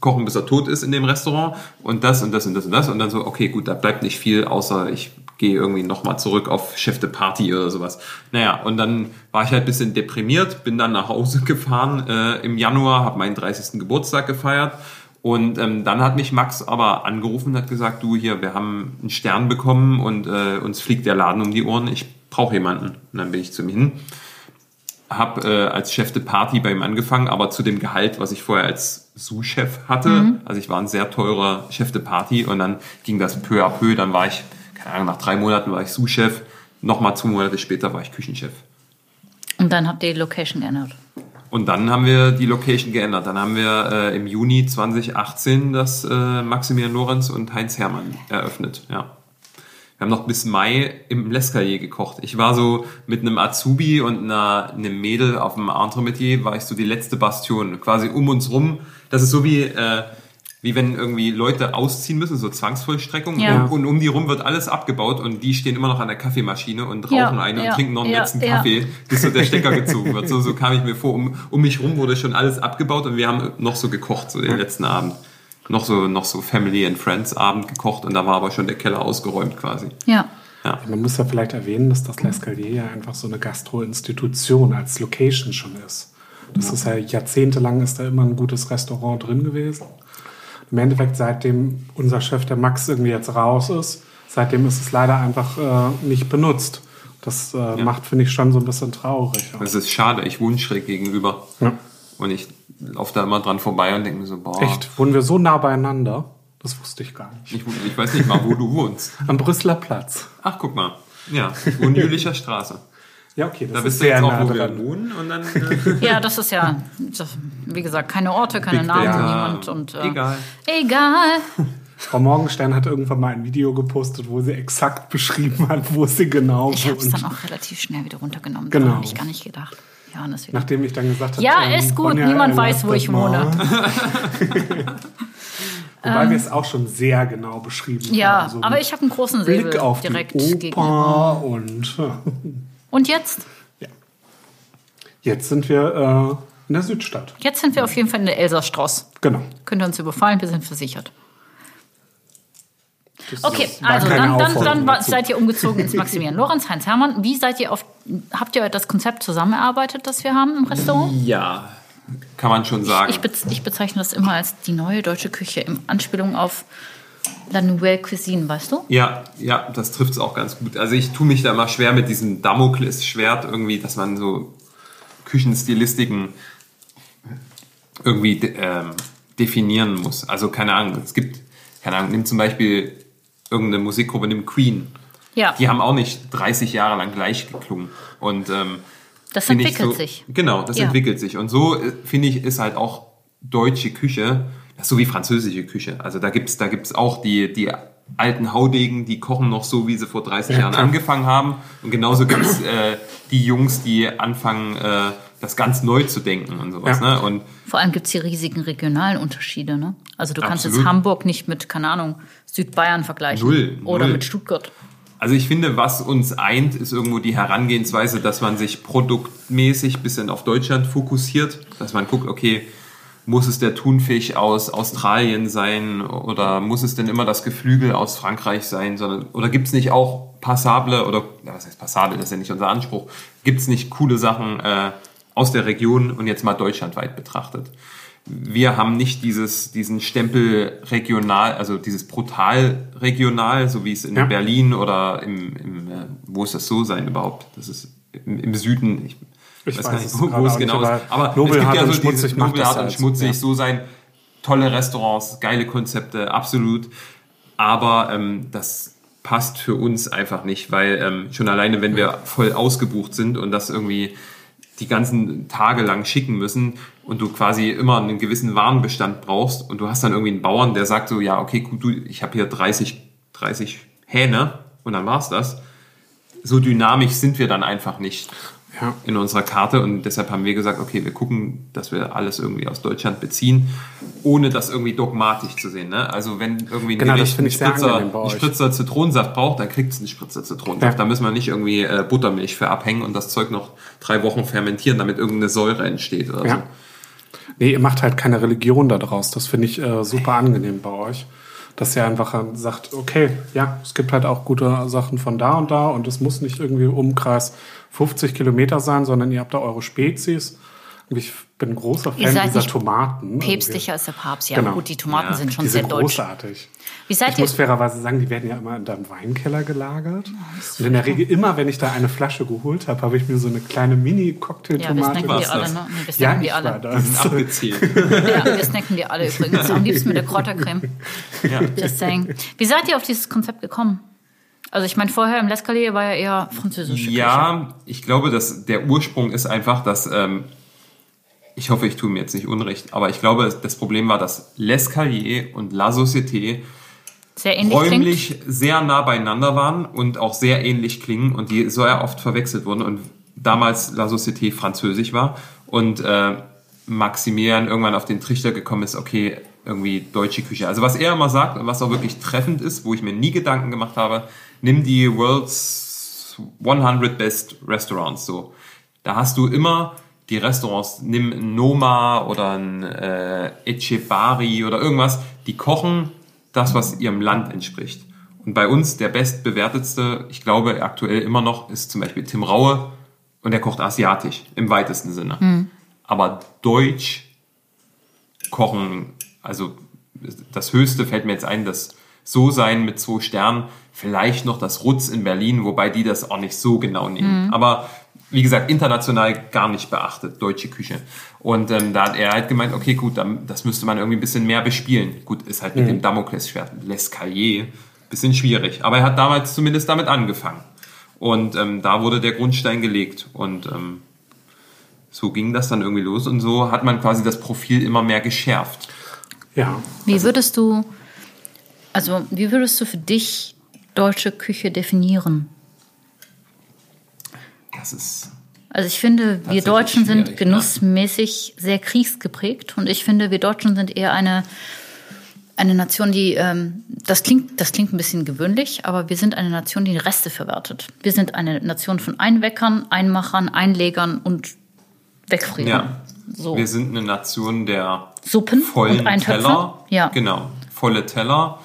kochen, bis er tot ist in dem Restaurant. Und das und das und das und das. Und dann so, okay, gut, da bleibt nicht viel, außer ich gehe irgendwie nochmal zurück auf Chef de Party oder sowas. Naja, und dann war ich halt ein bisschen deprimiert, bin dann nach Hause gefahren äh, im Januar, habe meinen 30. Geburtstag gefeiert und ähm, dann hat mich Max aber angerufen und hat gesagt, du hier, wir haben einen Stern bekommen und äh, uns fliegt der Laden um die Ohren, ich brauche jemanden. Und dann bin ich zu ihm hin habe äh, als Chef de Party bei ihm angefangen, aber zu dem Gehalt, was ich vorher als Sous-Chef hatte. Also ich war ein sehr teurer Chef de Party und dann ging das peu à peu. Dann war ich, keine Ahnung, nach drei Monaten war ich Sous-Chef. Nochmal zwei Monate später war ich Küchenchef. Und dann habt ihr die Location geändert. Und dann haben wir die Location geändert. Dann haben wir äh, im Juni 2018 das äh, Maximilian Lorenz und Heinz Hermann eröffnet. Ja. Wir haben noch bis Mai im L'Escalier gekocht. Ich war so mit einem Azubi und einer, einem Mädel auf dem Entremetier, war ich so die letzte Bastion. Quasi um uns rum. Das ist so wie, äh, wie wenn irgendwie Leute ausziehen müssen, so Zwangsvollstreckung. Ja. Und, und um die rum wird alles abgebaut und die stehen immer noch an der Kaffeemaschine und rauchen Ja, eine ja, und trinken noch einen ja, letzten ja. Kaffee, bis so der Stecker gezogen wird. So, so kam ich mir vor. Um, um mich rum wurde schon alles abgebaut und wir haben noch so gekocht, so den letzten Abend. Noch so, noch so Family and Friends Abend gekocht und da war aber schon der Keller ausgeräumt quasi. Ja. Man muss ja vielleicht erwähnen, dass das L'Escalier ja einfach so eine Gastro-Institution als Location schon ist. Das ist ja jahrzehntelang ist da immer ein gutes Restaurant drin gewesen. Im Endeffekt, seitdem unser Chef, der Max, irgendwie jetzt raus ist, seitdem ist es leider einfach äh, nicht benutzt. Das äh, macht, finde ich, schon so ein bisschen traurig. Das ist schade, ich wohne schräg gegenüber. Ja. Und ich laufe da immer dran vorbei und denke mir so, boah, Echt, wohnen wir so nah beieinander? Das wusste ich gar nicht. ich, ich weiß nicht mal, wo du wohnst. Am Brüsseler Platz. Ach, guck mal. Ja, ich wohne Jülicher Straße. Ja, okay, das Da ist bist du sehr jetzt auch, nah wo wir dran. wohnen und dann... Äh, Ja, das ist ja, das, wie gesagt, keine Orte, keine Big Namen, Data. niemand und äh, Egal. Egal. Frau Morgenstern hat irgendwann mal ein Video gepostet, wo sie exakt beschrieben hat, wo sie genau Ich habe es dann auch relativ schnell wieder runtergenommen. Genau. Habe ich gar nicht gedacht. Johannes wieder. Nachdem ich dann gesagt habe, Ja, ähm, ist gut, Ronja, niemand äh, weiß, wo ich wohne. Wobei wir es auch schon sehr genau beschrieben Ähm. Ja, haben. so aber ich habe einen großen Säbel Blick auf direkt die Oper gegenüber. und Und jetzt? ja. Jetzt sind wir äh, in der Südstadt. Jetzt sind wir auf jeden Fall in der Elsastrauß. Genau. Könnt ihr uns überfallen, wir sind versichert. Das Okay, also dann, dann, dann seid ihr umgezogen ins Maximilian Lorenz, Heinz Hermann. Wie seid ihr auf, habt ihr das Konzept zusammengearbeitet, das wir haben im Restaurant? ja, kann man schon sagen. Ich, bez ich bezeichne das immer als die neue deutsche Küche in Anspielung auf La Nouvelle Cuisine, weißt du? Ja, ja, das trifft es auch ganz gut. Also ich tue mich da immer schwer mit diesem Damoklesschwert irgendwie, dass man so Küchenstilistiken irgendwie ähm, definieren muss. Also keine Ahnung, es gibt, keine Ahnung, nimm zum Beispiel irgendeine Musikgruppe, nimm Queen. Ja, Die haben auch nicht 30 Jahre lang gleich geklungen. Und ähm, das entwickelt so, sich. Genau, das Ja. entwickelt sich. Und so, äh, finde ich, ist halt auch deutsche Küche, das ist so wie französische Küche. Also da gibt's da gibt's auch die, die alten Haudegen, die kochen noch so, wie sie vor 30 Jahren angefangen haben. Und genauso gibt's äh, die Jungs, die anfangen, äh, das ganz neu zu denken und sowas. Ja. Ne? Und Vor allem gibt es hier riesigen regionalen Unterschiede. Ne? Also du kannst Absolut. jetzt Hamburg nicht mit, keine Ahnung, Südbayern vergleichen. Null, Oder null. mit Stuttgart. Also ich finde, was uns eint, ist irgendwo die Herangehensweise, dass man sich produktmäßig ein bisschen auf Deutschland fokussiert. Dass man guckt, okay, muss es der Thunfisch aus Australien sein oder muss es denn immer das Geflügel aus Frankreich sein? Sondern, oder gibt es nicht auch passable oder, ja, was heißt passable, das ist ja nicht unser Anspruch, gibt es nicht coole Sachen äh, aus der Region und jetzt mal deutschlandweit betrachtet? wir haben nicht dieses, diesen Stempel regional, also dieses brutal regional, so wie es in Ja. Berlin oder im, im äh, wo ist das so sein überhaupt? Das ist im, im Süden. Ich, Ich gar weiß nicht, wo, es nicht, genau ist. aber Aber es gibt ja so schmutzig Nobelhart und schmutzig ja. so sein. Tolle Restaurants, geile Konzepte, absolut. Aber ähm, das passt für uns einfach nicht, weil ähm, schon alleine, wenn wir voll ausgebucht sind und das irgendwie die ganzen Tage lang schicken müssen und du quasi immer einen gewissen Warenbestand brauchst und du hast dann irgendwie einen Bauern, der sagt so, ja, okay, gut, du, ich habe hier 30, 30 Hähne und dann war's das. So dynamisch sind wir dann einfach nicht Ja. in unserer Karte und deshalb haben wir gesagt, okay, wir gucken, dass wir alles irgendwie aus Deutschland beziehen, ohne das irgendwie dogmatisch zu sehen. Ne? Also wenn irgendwie ein Genau, Gericht einen Spritzer, einen. Spritzer Zitronensaft braucht, dann kriegt es einen Spritzer Zitronensaft. Ja. Da müssen wir nicht irgendwie äh, Buttermilch für abhängen und das Zeug noch drei Wochen fermentieren, damit irgendeine Säure entsteht oder Ja. Nee, ihr macht halt keine Religion daraus. Das finde ich äh, super angenehm bei euch. Dass ihr einfach sagt, okay, ja, es gibt halt auch gute Sachen von da und da und es muss nicht irgendwie Umkreis 50 Kilometer sein, sondern ihr habt da eure Spezies. Und ich bin großer Ihr Fan seid dieser nicht Tomaten. Päpstlicher als der Papst. Ja, Genau. gut, die Tomaten Ja, sind schon Die sehr sind deutsch. großartig. Wie seid Ich ihr? muss fairerweise sagen, die werden ja immer in deinem Weinkeller gelagert. Und in der Regel immer, wenn ich da eine Flasche geholt habe, habe ich mir so eine kleine Ja, wir Mini-Cocktailtomate. snacken die alle, das? ne? Nee, wir ja, snacken ich die alle. da. Sind abgezählt. Ja, wir snacken die alle übrigens. Am liebsten mit der Kräutercreme. ja. Just saying. Wie seid ihr auf dieses Konzept gekommen? Also ich meine, vorher im L'Escalier war ja eher französische Küche. Ja, ich glaube, dass der Ursprung ist einfach, dass ähm, ich hoffe, ich tue mir jetzt nicht Unrecht, aber ich glaube, das Problem war, dass L'Escalier und La Société Sehr ähnlich klingt. räumlich sehr nah beieinander waren und auch sehr ähnlich klingen und die sehr oft verwechselt wurden und damals La Société französisch war und äh, Maximilian irgendwann auf den Trichter gekommen ist, okay, irgendwie deutsche Küche. Also was er immer sagt und was auch wirklich treffend ist, wo ich mir nie Gedanken gemacht habe, nimm die World's 100 Best Restaurants so. Da hast du immer die Restaurants, nimm Noma oder ein äh, Echebari oder irgendwas, die kochen das, was ihrem Land entspricht. Und bei uns der bestbewertetste, ich glaube aktuell immer noch, ist zum Beispiel Tim Raue und der kocht asiatisch im weitesten Sinne. Aber deutsch kochen, also das Höchste fällt mir jetzt ein, das So sein mit zwei Sternen, vielleicht noch das Rutz in Berlin, wobei die das auch nicht so genau nehmen. Aber wie gesagt, international gar nicht beachtet, deutsche Küche. Und ähm, da hat er halt gemeint, okay, gut, dann, das müsste man irgendwie ein bisschen mehr bespielen. Gut, ist halt mit dem Damoklesschwert, L'Escalier, bisschen schwierig. Aber er hat damals zumindest damit angefangen. Und ähm, da wurde der Grundstein gelegt. Und ähm, so ging das dann irgendwie los. Und so hat man quasi das Profil immer mehr geschärft. Ja, Wie würdest du, also wie würdest du für dich deutsche Küche definieren? Das ist Also ich finde, wir Deutschen sind schwierig, genussmäßig sehr kriegsgeprägt und ich finde, wir Deutschen sind eher eine eine Nation, die ähm, das klingt das klingt ein bisschen gewöhnlich, aber wir sind eine Nation, die Reste verwertet. Wir sind eine Nation von Einweckern, Einmachern, Einlegern und Wegfrieren. Ja. So. Wir sind eine Nation der Suppen vollen und Eintöpfe. Teller. Ja. Genau. Volle Teller.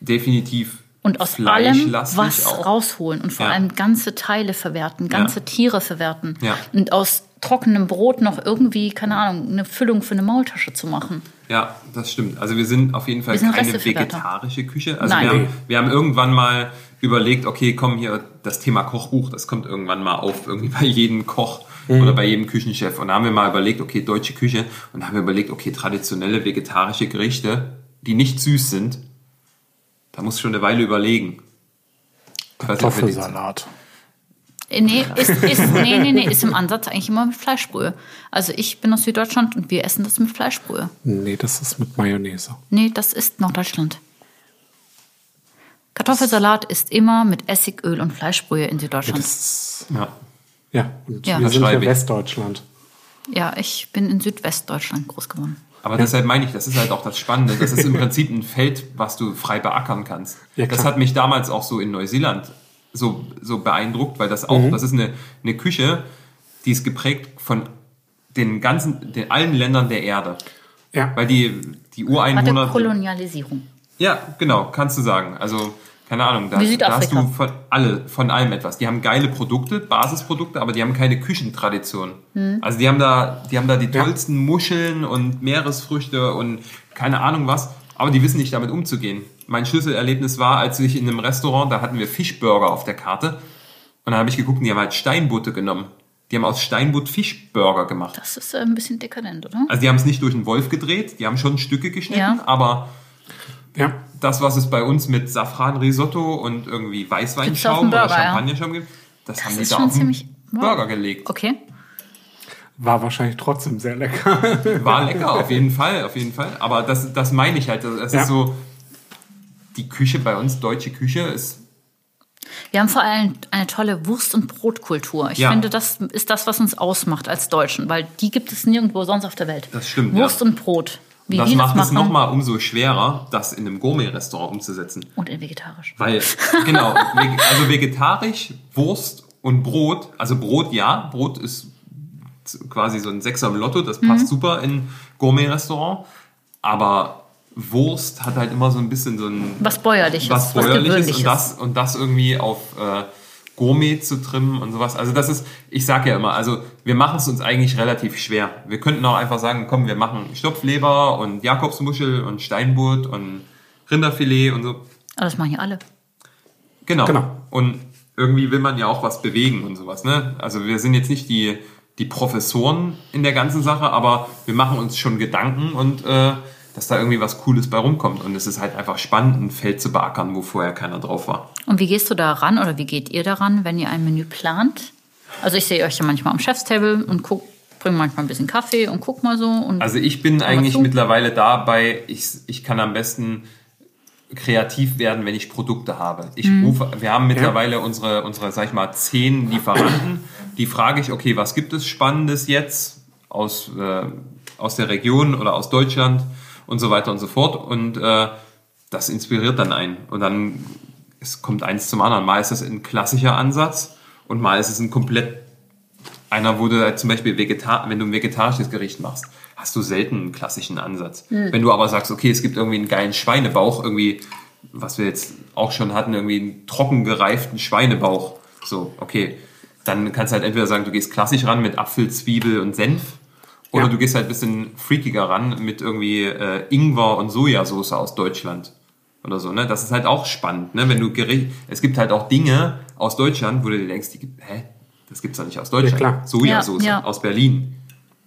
Definitiv Und aus allem was auch. rausholen und vor Ja. allem ganze Teile verwerten, ganze Ja. Tiere verwerten. Ja. Und aus trockenem Brot noch irgendwie, keine Ahnung, eine Füllung für eine Maultasche zu machen. Ja, das stimmt. Also wir sind auf jeden Fall keine vegetarische Küche. Also Nein. wir haben, wir haben irgendwann mal überlegt, okay, komm hier, das Thema Kochbuch, das kommt irgendwann mal auf, irgendwie bei jedem Koch oder bei jedem Küchenchef. Und da haben wir mal überlegt, okay, deutsche Küche. Und da haben wir überlegt, okay, traditionelle vegetarische Gerichte, die nicht süß sind, da muss ich schon eine Weile überlegen. Kartoffelsalat. Äh, Nee, ist, ist, nee, nee, nee, ist im Ansatz eigentlich immer mit Fleischbrühe. Also ich bin aus Süddeutschland und wir essen das mit Fleischbrühe. Nee, das ist mit Mayonnaise. Nee, das ist Norddeutschland. Kartoffelsalat ist immer mit Essigöl und Fleischbrühe in Süddeutschland. ist, Ja. ja. und Ja. wir sind ich. Westdeutschland. Ja, ich bin in Südwestdeutschland groß geworden. Aber deshalb meine ich, das ist halt auch das Spannende. Das ist im Prinzip ein Feld, was du frei beackern kannst. Ja, das hat mich damals auch so in Neuseeland so, so beeindruckt, weil das auch, das ist eine, eine Küche, die ist geprägt von den ganzen, den allen Ländern der Erde. Ja. Weil die, die Warte, Ureinwohner. Kolonialisierung. Ja, genau, kannst du sagen. Also, keine Ahnung, da, da hast du von, alle, von allem etwas. Die haben geile Produkte, Basisprodukte, aber die haben keine Küchentradition. Hm. Also die haben da, die haben da die Ja. tollsten Muscheln und Meeresfrüchte und keine Ahnung was, aber die wissen nicht damit umzugehen. Mein Schlüsselerlebnis war, als ich in einem Restaurant, da hatten wir Fischburger auf der Karte und da habe ich geguckt, die haben halt Steinbutte genommen. Die haben aus Steinbutt Fischburger gemacht. Das ist äh, ein bisschen dekadent, oder? Also die haben es nicht durch einen Wolf gedreht, die haben schon Stücke geschnitten, Ja. aber Ja. Das, was es bei uns mit Safran-Risotto und irgendwie Weißweinschaum oder. Champagnerschaum gibt, das, haben die da schon auf den ziemlich- wow. Burger gelegt. Okay. War wahrscheinlich trotzdem sehr lecker. War lecker, auf jeden Fall, auf jeden Fall. Aber das, das meine ich halt. Das Ja. ist so, die Küche bei uns, deutsche Küche, ist Wir haben vor allem eine tolle Wurst- und Brotkultur. Ich Ja. finde, das ist das, was uns ausmacht als Deutschen, weil die gibt es nirgendwo sonst auf der Welt. Das stimmt, Wurst ja. und Brot. Wie das macht das es nochmal umso schwerer, das in einem Gourmet-Restaurant umzusetzen. Und in vegetarisch. Weil, genau, also vegetarisch, Wurst und Brot, also Brot ja, Brot ist quasi so ein Sechser im Lotto, das Mhm. passt super in Gourmet-Restaurant, aber Wurst hat halt immer so ein bisschen so ein Was bäuerliches, was was, bäuerliches gewöhnliches. und das, und das irgendwie auf äh, Gourmet zu trimmen und sowas. Also das ist, ich sage ja immer, also wir machen es uns eigentlich relativ schwer. Wir könnten auch einfach sagen, komm, wir machen Stopfleber und Jakobsmuschel und Steinbutt und Rinderfilet und so. Aber das machen ja alle. Genau. Genau. Und irgendwie will man ja auch was bewegen und sowas. Ne? Also wir sind jetzt nicht die, die Professoren in der ganzen Sache, aber wir machen uns schon Gedanken und äh, dass da irgendwie was Cooles bei rumkommt. Und es ist halt einfach spannend, ein Feld zu beackern, wo vorher keiner drauf war. Und wie gehst du da ran oder wie geht ihr daran, wenn ihr ein Menü plant? Also ich sehe euch ja manchmal am Chefstable und guck, bringe manchmal ein bisschen Kaffee und guck mal so. Und Also ich bin eigentlich zu. mittlerweile dabei, ich, ich kann am besten kreativ werden, wenn ich Produkte habe. Ich Mhm. rufe, wir haben mittlerweile unsere, unsere, sag ich mal, zehn Lieferanten. Die frage ich, okay, was gibt es Spannendes jetzt aus, äh, aus der Region oder aus Deutschland und so weiter und so fort. Und äh, das inspiriert dann einen. Und dann es kommt eins zum anderen. Mal ist es ein klassischer Ansatz und mal ist es ein komplett einer, wo du halt zum Beispiel Vegetar wenn du ein vegetarisches Gericht machst, hast du selten einen klassischen Ansatz. Wenn du aber sagst, okay, es gibt irgendwie einen geilen Schweinebauch, irgendwie, was wir jetzt auch schon hatten, irgendwie einen trocken gereiften Schweinebauch, so, okay, dann kannst du halt entweder sagen, du gehst klassisch ran mit Apfel, Zwiebel und Senf, oder Ja. du gehst halt ein bisschen freakiger ran mit irgendwie äh, Ingwer und Sojasauce aus Deutschland oder so, ne? Das ist halt auch spannend, ne? Wenn du Gericht, es gibt halt auch Dinge aus Deutschland, wo du dir denkst, die gibt, hä? Das gibt's doch nicht aus Deutschland. Ja, klar. Sojasauce Ja, ja. aus Berlin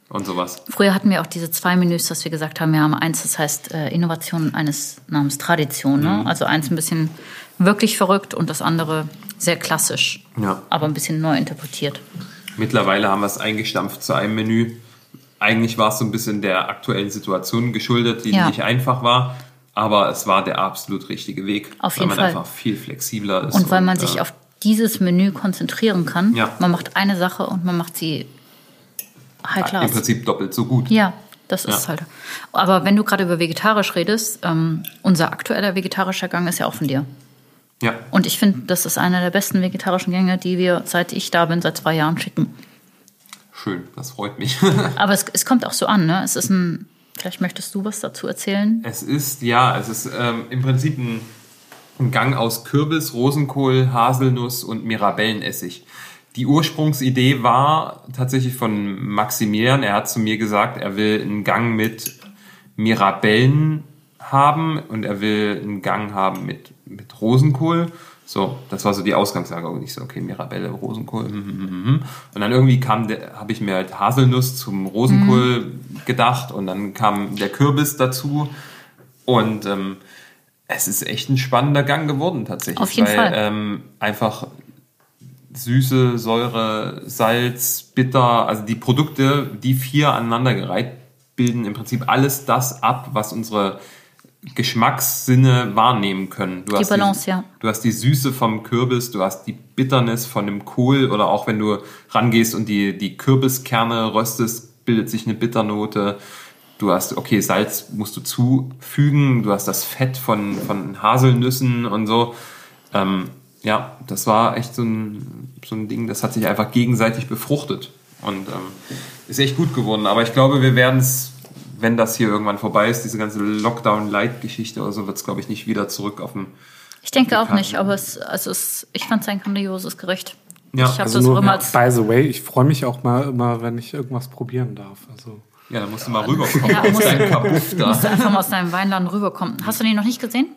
und sowas. früher hatten wir auch diese zwei Menüs, dass wir gesagt haben, wir haben eins, das heißt äh, Innovation eines namens Tradition. Ne? Mhm. Also eins ein bisschen wirklich verrückt und das andere sehr klassisch, Ja. aber ein bisschen neu interpretiert. Mittlerweile haben wir es eingestampft zu einem Menü. Eigentlich war es so ein bisschen der aktuellen Situation geschuldet, die Ja. nicht einfach war. Aber es war der absolut richtige Weg. Auf weil jeden man Fall. einfach viel flexibler ist. Und weil man sich äh, auf dieses Menü konzentrieren kann. Ja. Man macht eine Sache und man macht sie high im class. Prinzip doppelt so gut. Ja, das ist Ja. halt. Aber wenn du gerade über vegetarisch redest, ähm, unser aktueller vegetarischer Gang ist ja auch von dir. Ja. Und ich finde, das ist einer der besten vegetarischen Gänge, die wir, seit ich da bin, seit zwei Jahren schicken. Schön, das freut mich. Aber es, es kommt auch so an, ne? Es ist ein, vielleicht möchtest du was dazu erzählen? Es ist, ja, es ist ähm, im Prinzip ein, ein Gang aus Kürbis, Rosenkohl, Haselnuss und Mirabellenessig. Die Ursprungsidee war tatsächlich von Maximilian. Er hat zu mir gesagt, er will einen Gang mit Mirabellen haben und er will einen Gang haben mit, mit Rosenkohl. So, das war so die Ausgangslage. Und ich so, okay, Mirabelle, Rosenkohl. hm, hm, hm. Und dann irgendwie kam der, habe ich mir halt Haselnuss zum Rosenkohl gedacht und dann kam der Kürbis dazu. Und ähm, es ist echt ein spannender Gang geworden tatsächlich. Auf jeden weil, Fall. Ähm, einfach Süße, Säure, Salz, Bitter, also die Produkte, die vier aneinandergereiht, bilden im Prinzip alles das ab, was unsere Geschmackssinne wahrnehmen können. Du Die hast Balance, ja. Du hast die Süße vom Kürbis, du hast die Bitternis von dem Kohl oder auch wenn du rangehst und die, die Kürbiskerne röstest, bildet sich eine Bitternote. Du hast, okay, Salz musst du zufügen, du hast das Fett von, von Haselnüssen und so. Ähm, ja, das war echt so ein, so ein Ding, das hat sich einfach gegenseitig befruchtet und ähm, ist echt gut geworden. Aber ich glaube, wir werden es, wenn das hier irgendwann vorbei ist, diese ganze Lockdown-Light-Geschichte oder so, wird es, glaube ich, nicht wieder zurück auf dem. Ich denke auch nicht, aber es, also es, ich fand es ein grandioses Gericht. Ja, ich habe Also das auch nur, immer als by the way, ich freue mich auch mal immer, wenn ich irgendwas probieren darf. Also Ja, da musst du mal rüberkommen. Ja, musst du einfach mal aus deinem Weinladen rüberkommen. Hast du den noch nicht gesehen?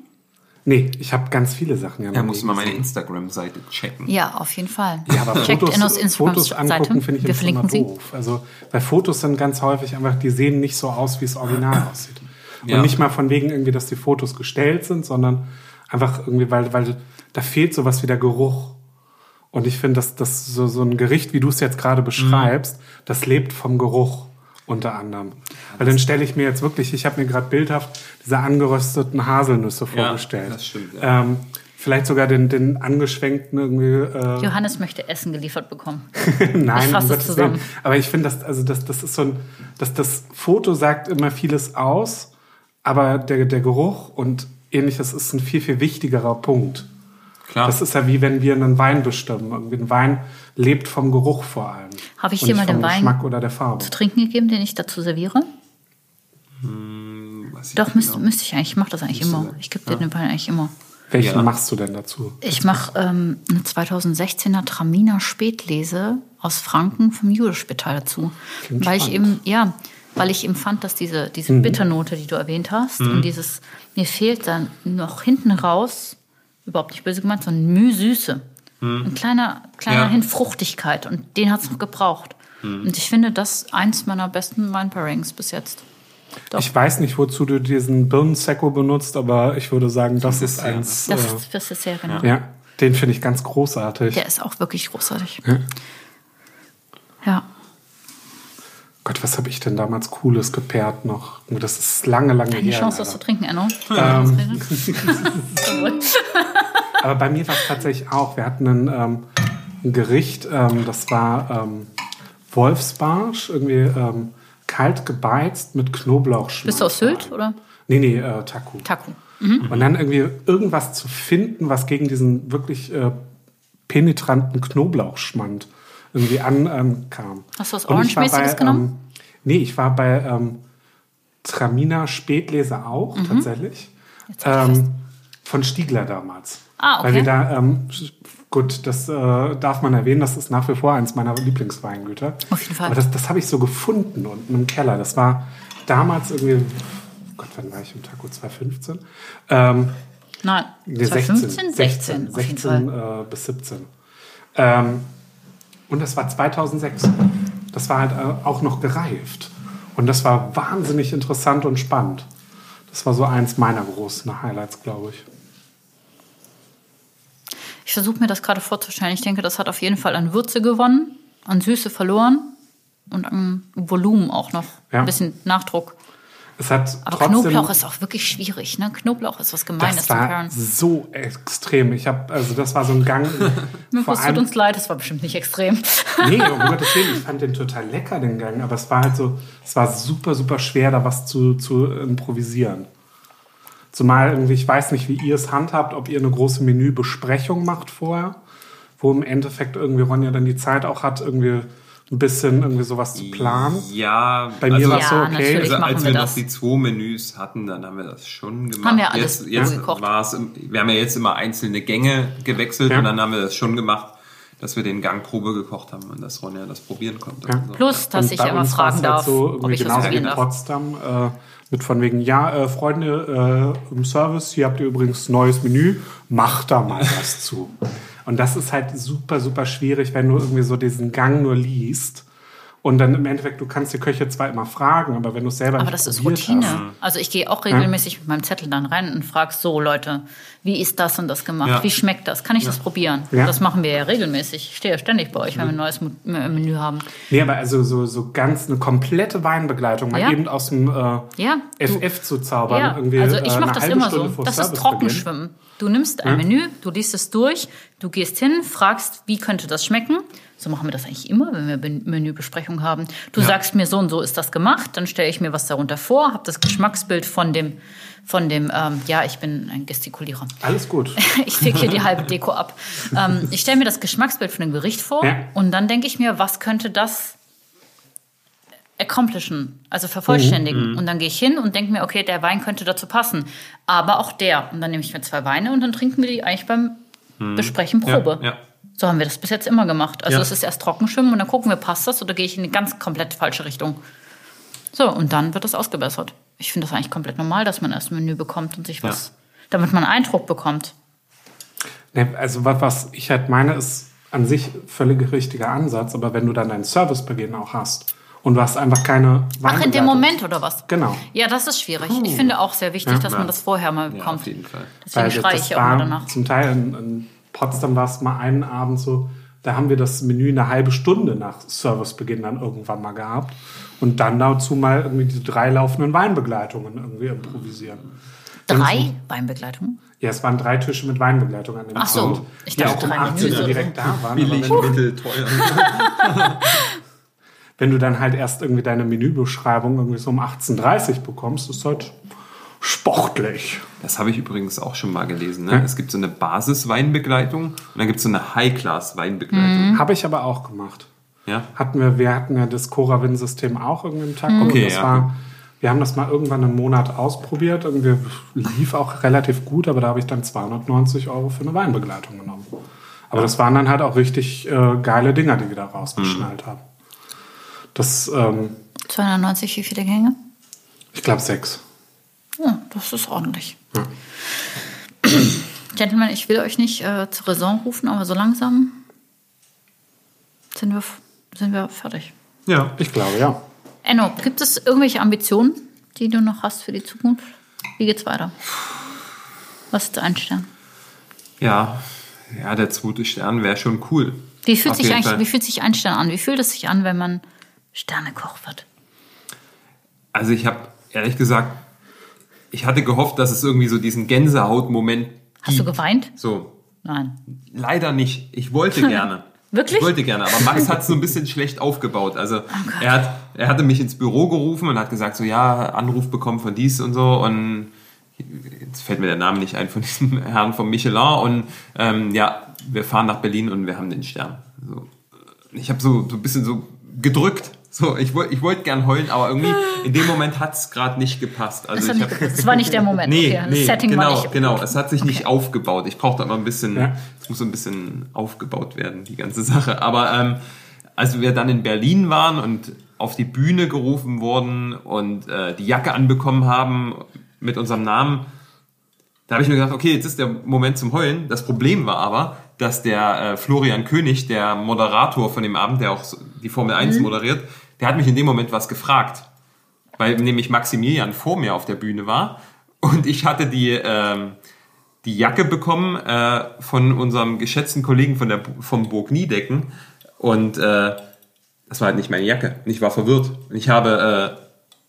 Nee, ich habe ganz viele Sachen ja noch Ja, du mal meine. Instagram-Seite checken. Ja, auf jeden Fall. Ja, aber Checkt Fotos, Ennos Fotos angucken finde ich Wir immer doof. Also bei Fotos sind ganz häufig einfach, die sehen nicht so aus, wie es original aussieht. Und Ja. nicht mal von wegen irgendwie, dass die Fotos gestellt sind, sondern einfach irgendwie, weil, weil da fehlt sowas wie der Geruch. Und ich finde, dass das so, so ein Gericht, wie du es jetzt gerade beschreibst, Mhm. das lebt vom Geruch unter anderem. Weil dann stelle ich mir jetzt wirklich, ich habe mir gerade bildhaft diese angerösteten Haselnüsse Ja, vorgestellt. das stimmt, ja. Ähm, vielleicht sogar den, den angeschwenkten irgendwie. Äh, Johannes möchte Essen geliefert bekommen. Nein, Ich fasse um zusammen. Willen. Aber ich finde, das, also das, das ist so ein, das, das Foto sagt immer vieles aus, aber der, der Geruch und ähnliches ist ein viel, viel wichtigerer Punkt. Klar. Das ist ja wie wenn wir einen Wein bestimmen. Irgendwie ein Wein lebt vom Geruch vor allem. Habe ich dir mal den Wein Geschmack oder der Farbe. zu trinken gegeben, den ich dazu serviere? Weiß ich Doch, müsste, genau. müsste ich eigentlich. Ich mache das eigentlich Müsste immer. sein. Ich gebe dir den Wein eigentlich immer. Welchen Ja. machst du denn dazu? Ich mache ähm, eine 2016er Traminer Spätlese aus Franken vom Judespital dazu. Klingt weil ich spannend. eben, ja, weil ich eben fand, dass diese, diese Mhm. Bitternote, die du erwähnt hast, und dieses, mir fehlt dann noch hinten raus, überhaupt nicht böse gemeint, sondern Mühsüße. Ein kleiner, kleiner Ja. hin Fruchtigkeit und den hat es noch gebraucht. Und ich finde das eins meiner besten Weinpairings bis jetzt. Doch. Ich weiß nicht, wozu du diesen Birnensekko benutzt, aber ich würde sagen, das ist Dessert, eins. Das, äh, ist- das ist sehr genau. ja, den finde ich ganz großartig. Der ist auch wirklich großartig. Ja. Gott, was habe ich denn damals Cooles gepaart noch? Das ist lange, lange Keine her. Chance, das zu leider. trinken, Enno. Ähm. Aber bei mir war es tatsächlich auch. Wir hatten ein, ähm, ein Gericht, ähm, das war ähm, Wolfsbarsch, irgendwie ähm, kalt gebeizt mit Knoblauchschmalz. Bist du aus Sylt oder Nee, nee, äh, Taku. Taku? Und dann irgendwie irgendwas zu finden, was gegen diesen wirklich äh, penetranten Knoblauchschmand irgendwie ankam. Hast du was Orange-mäßiges bei, genommen? Ähm, nee, ich war bei ähm, Traminer Spätlese auch, tatsächlich. Mhm. Jetzt hab ich Ähm, von Stiegler damals. Ah, okay. Weil wir da, ähm, gut, das äh, darf man erwähnen, das ist nach wie vor eins meiner Lieblingsweingüter. Auf jeden Fall. Aber das, das habe ich so gefunden unten im Keller. Das war damals irgendwie, Gott, wann war ich im Taco? 2015? Ähm, Nein, Nee, 2015, 16, auf jeden 16 Fall. äh, bis 17. Ähm, und das war 2006. Das war halt äh, auch noch gereift. Und das war wahnsinnig interessant und spannend. Das war so eins meiner großen Highlights, glaube ich. Ich versuche mir das gerade vorzustellen. Ich denke, das hat auf jeden Fall an Würze gewonnen, an Süße verloren und an Volumen auch noch. Ja. Ein bisschen Nachdruck. Es hat Aber trotzdem, Knoblauch ist auch wirklich schwierig. Ne? Knoblauch ist was Gemeines das war so extrem. Ich habe, also das war so ein Gang. vor Es tut uns leid, das war bestimmt nicht extrem. Nee, um Gottes Willen, ich fand den total lecker, den Gang, aber es war halt so, es war super, super schwer, da was zu, zu improvisieren. Zumal irgendwie, ich weiß nicht, wie ihr es handhabt, ob ihr eine große Menübesprechung macht vorher, wo im Endeffekt irgendwie Ronja dann die Zeit auch hat, irgendwie ein bisschen irgendwie sowas zu planen. Ja, Bei mir also, war es so, Ja, okay. natürlich. also als wir wir noch die zwei Menüs hatten, dann haben wir das schon gemacht. Haben wir alles jetzt, jetzt gekocht. war es, im- wir haben ja jetzt immer einzelne Gänge gewechselt Ja. und dann haben wir das schon gemacht, dass wir den Gang Probe gekocht haben und dass Ronja das probieren konnte. Ja. so. Plus, dass Und ich immer fragen war's halt darf, so, ob ich das wie probieren in darf. Potsdam, äh, mit von wegen, ja, äh, Freunde, äh, im Service, hier habt ihr übrigens neues Menü, macht da mal was zu. Und das ist halt super, super schwierig, wenn du irgendwie so diesen Gang nur liest. Und dann im Endeffekt, du kannst die Köche zwar immer fragen, aber wenn du es selber Aber nicht das ist Routine. hast, Also ich gehe auch regelmäßig mit meinem Zettel dann rein und frage so, Leute, wie ist das und das gemacht? Ja. Wie schmeckt das? Kann ich das probieren? Ja. Das machen wir ja regelmäßig. Ich stehe ja ständig bei euch, wenn wir ein neues äh, Menü haben. Nee, aber also so, so ganz eine komplette Weinbegleitung, mal Ja. eben aus dem äh, Ja, FF zu zaubern. Ja, irgendwie, also äh, ich eine mache das immer Stunde so. Das ist. Trockenschwimmen. Du nimmst ein Menü, du liest es durch, Du gehst hin, fragst, wie könnte das schmecken? So machen wir das eigentlich immer, wenn wir Menübesprechung haben. Du sagst mir, so und so ist das gemacht, dann stelle ich mir was darunter vor, habe das Geschmacksbild von dem, von dem, ähm, ja, ich bin ein Gestikulierer. Alles gut. Ich fick hier die halbe Deko ab. Ähm, ich stelle mir das Geschmacksbild von dem Gericht vor Ja. und dann denke ich mir, was könnte das accomplishen, also vervollständigen. Und dann gehe ich hin und denke mir, okay, der Wein könnte dazu passen. Aber auch der. Und dann nehme ich mir zwei Weine und dann trinken wir die eigentlich beim Besprechen Probe. Ja, ja. So haben wir das bis jetzt immer gemacht. Also Ja. es ist erst Trockenschwimmen und dann gucken wir, passt das oder gehe ich in eine ganz komplett falsche Richtung. So, und dann wird das ausgebessert. Ich finde das eigentlich komplett normal, dass man erst ein Menü bekommt und sich was, damit man einen Eindruck bekommt. Also was, was ich halt meine, ist an sich völlig richtiger Ansatz, aber wenn du dann deinen Servicebeginn auch hast und du hast einfach keine Ach, in dem. Moment oder was? Genau. Ja, das ist schwierig. Ich finde auch sehr wichtig, dass man Ja. das vorher mal Ja, bekommt. auf jeden Fall. Deswegen Weil schreie das ich ja auch danach. zum Teil in, in Potsdam war es mal einen Abend so, da haben wir das Menü eine halbe Stunde nach Servicebeginn dann irgendwann mal gehabt und dann dazu mal irgendwie die drei laufenden Weinbegleitungen irgendwie improvisieren. Drei Weinbegleitungen? Ja, es waren drei Tische mit Weinbegleitung an dem Ach so, Abend, ich die dachte auch um drei 18 Uhr direkt da waren. Aber Billig, mittel, teuer. wenn du dann halt erst irgendwie deine Menübeschreibung irgendwie so um 18.30 Uhr bekommst, ist halt sportlich. Das habe ich übrigens auch schon mal gelesen. Ne? Es gibt so eine Basis-Weinbegleitung und dann gibt es so eine High-Class-Weinbegleitung. Habe ich aber auch gemacht. Ja? hatten wir, wir hatten ja das Cora-Win-System auch irgendwie im Tag. Okay, das ja. war, wir haben das mal irgendwann einen Monat ausprobiert. Irgendwie lief auch relativ gut, aber da habe ich dann 290 Euro für eine Weinbegleitung genommen. Aber das waren dann halt auch richtig äh, geile Dinger, die wir da rausgeschnallt haben. Das, ähm, 290, wie viele Gänge? ich glaube, sechs. Ja, das ist ordentlich. Gentlemen, ich will euch nicht äh, zur Raison rufen, aber so langsam sind wir, sind wir fertig. Ja. Ich glaube, ja. Enno, gibt es irgendwelche Ambitionen, die du noch hast für die Zukunft? Wie geht's weiter? Was ist ein Stern? Ja, ja, der zweite Stern wäre schon cool. Wie fühlt, Auf sich eigentlich, Fall. wie fühlt sich ein Stern an? Wie fühlt es sich an, wenn man Sternekoch wird? Also ich habe ehrlich gesagt, ich hatte gehofft, dass es irgendwie so diesen Gänsehautmoment Hast du geweint? So, Nein. leider nicht. Ich wollte gerne. Wirklich? Ich wollte gerne, aber Max hat es so ein bisschen schlecht aufgebaut. Also er, hat, er hatte mich ins Büro gerufen und hat gesagt, so ja, Anruf bekommen von dies und so und jetzt fällt mir der Name nicht ein von diesem Herrn von Michelin und ähm, ja, wir fahren nach Berlin und wir haben den Stern. So. Ich habe so, so ein bisschen so gedrückt. So, ich wollte ich wollte gern heulen, aber irgendwie in dem Moment hat es gerade nicht gepasst. Das, Also nicht, hab, das war nicht der Moment. Nee, okay. Das nee, Setting genau, war nicht. genau. Es hat sich nicht Okay. aufgebaut. Ich brauchte immer ein bisschen, Ja. es muss so ein bisschen aufgebaut werden, die ganze Sache. Aber ähm, als wir dann in Berlin waren und auf die Bühne gerufen wurden und äh, die Jacke anbekommen haben mit unserem Namen, da habe ich mir gedacht, okay, jetzt ist der Moment zum Heulen. Das Problem war aber, dass der äh, Florian König, der Moderator von dem Abend, der auch so die Formel 1 moderiert, der hat mich in dem Moment was gefragt. Weil nämlich Maximilian vor mir auf der Bühne war und ich hatte die, ähm, die Jacke bekommen äh, von unserem geschätzten Kollegen von der, vom Burg Niedecken und äh, das war halt nicht meine Jacke. Und ich war verwirrt. Und ich habe äh,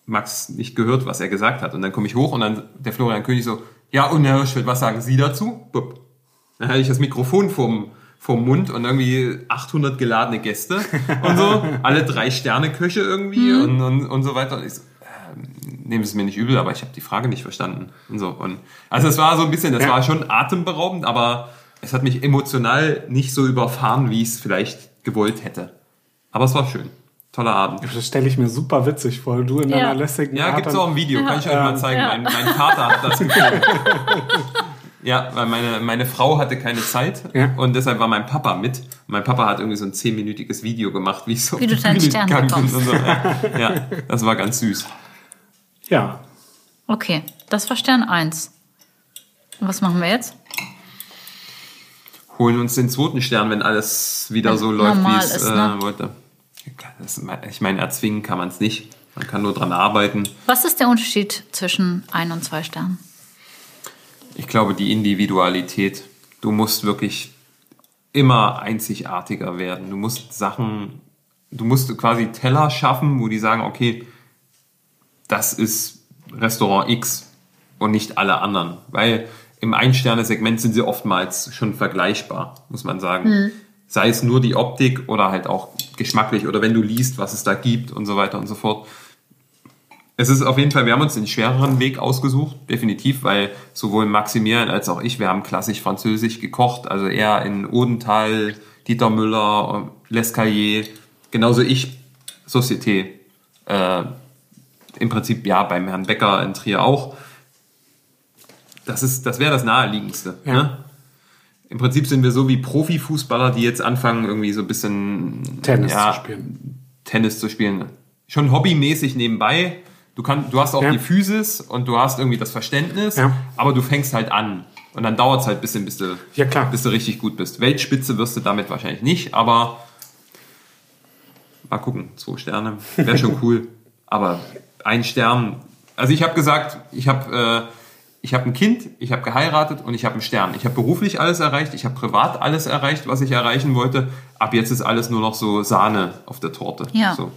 Max nicht gehört, was er gesagt hat. Und dann komme ich hoch und dann der Florian König so, ja, und Herr Hirschfeld, was sagen Sie dazu? Bup. Dann hatte ich das Mikrofon vorm, vorm Mund und irgendwie 800 geladene Gäste und so. Alle drei Sterne-Köche irgendwie und, und, und so weiter. Und ich so, ähm, nehmen Sie es mir nicht übel, aber ich habe die Frage nicht verstanden. Und so. Und also es war so ein bisschen, das Ja. war schon atemberaubend, aber es hat mich emotional nicht so überfahren, wie ich es vielleicht gewollt hätte. Aber es war schön. Toller Abend. Das stelle ich mir super witzig vor. Du in Ja. deiner lässigen Ja, Art gibt's auch ein Video, kann ich euch mal zeigen. Ja. Mein, mein Vater hat das gefilmt. Ja, weil meine, meine Frau hatte keine Zeit Ja. und deshalb war mein Papa mit. Mein Papa hat irgendwie so ein zehnminütiges Video gemacht, wie ich so Wie du deinen Stern bekommst. so. Ja, das war ganz süß. Ja. Okay, das war Stern 1. Und was machen wir jetzt? Holen uns den zweiten Stern, wenn alles wieder Wenn so läuft, wie es ist, äh, ne? wollte. Das, ich meine, erzwingen kann man es nicht. Man kann nur dran arbeiten. Was ist der Unterschied zwischen ein und zwei Sternen? Ich glaube, die Individualität. Du musst wirklich immer einzigartiger werden. Du musst Sachen, du musst quasi Teller schaffen, wo die sagen, okay, das ist Restaurant X und nicht alle anderen. Weil im Ein-Sterne-Segment sind sie oftmals schon vergleichbar, muss man sagen. Sei es nur die Optik oder halt auch geschmacklich oder wenn du liest, was es da gibt und so weiter und so fort. Es ist auf jeden Fall, wir haben uns den schwereren Weg ausgesucht, definitiv, weil sowohl Maximilian als auch ich, wir haben klassisch französisch gekocht, also eher in Odenthal, Dieter Müller, L'Escalier, genauso ich, Société. Äh, Im Prinzip ja, beim Herrn Becker in Trier auch. Das, ist, das wäre das Naheliegendste. Ja. Ne? Im Prinzip sind wir so wie Profifußballer, die jetzt anfangen, irgendwie so ein bisschen Tennis ja, zu spielen. Tennis zu spielen. Schon hobbymäßig nebenbei. Du, kann, du hast auch Ja. die Physis und du hast irgendwie das Verständnis, Ja. aber du fängst halt an. Und dann dauert es halt ein bisschen, bis du, Ja, klar. bis du richtig gut bist. Weltspitze wirst du damit wahrscheinlich nicht, aber mal gucken. Zwei Sterne wäre schon cool. Aber ein Stern. Also ich habe gesagt, ich habe äh, ich habe ein Kind, ich habe geheiratet und ich habe einen Stern. Ich habe beruflich alles erreicht, ich habe privat alles erreicht, was ich erreichen wollte. Ab jetzt ist alles nur noch so Sahne auf der Torte. Ja. So.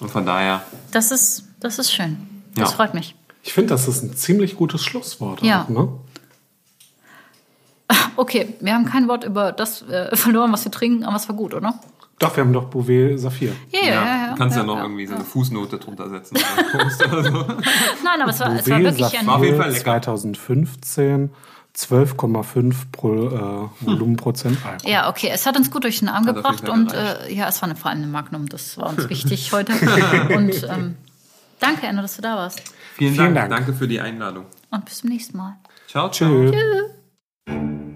Und von daher, Das ist, das ist schön. Das Ja. freut mich. Ich finde, das ist ein ziemlich gutes Schlusswort. Ja. Auch, ne? Okay, wir haben kein Wort über das äh, verloren, was wir trinken, aber es war gut, oder? Doch, wir haben doch Bouvet Saphir. Ja, ja, ja. ja du kannst ja, ja, noch ja. irgendwie so eine Fußnote drunter setzen. oder Post oder so. Nein, aber es war, es war Bouvet wirklich ein. War auf jeden Fall lecker. 2015, 12,5 pro, äh, Volumenprozent Alkohol. Ja, okay, es hat uns gut durch den Arm Hat gebracht und gereicht. äh, ja, es war eine, vor allem eine Magnum, das war uns wichtig heute. Und ähm, danke, Enno, dass du da warst. Vielen, Vielen Dank. Dank. Danke für die Einladung. Und bis zum nächsten Mal. Ciao, ciao. Tschüss. Tschüss.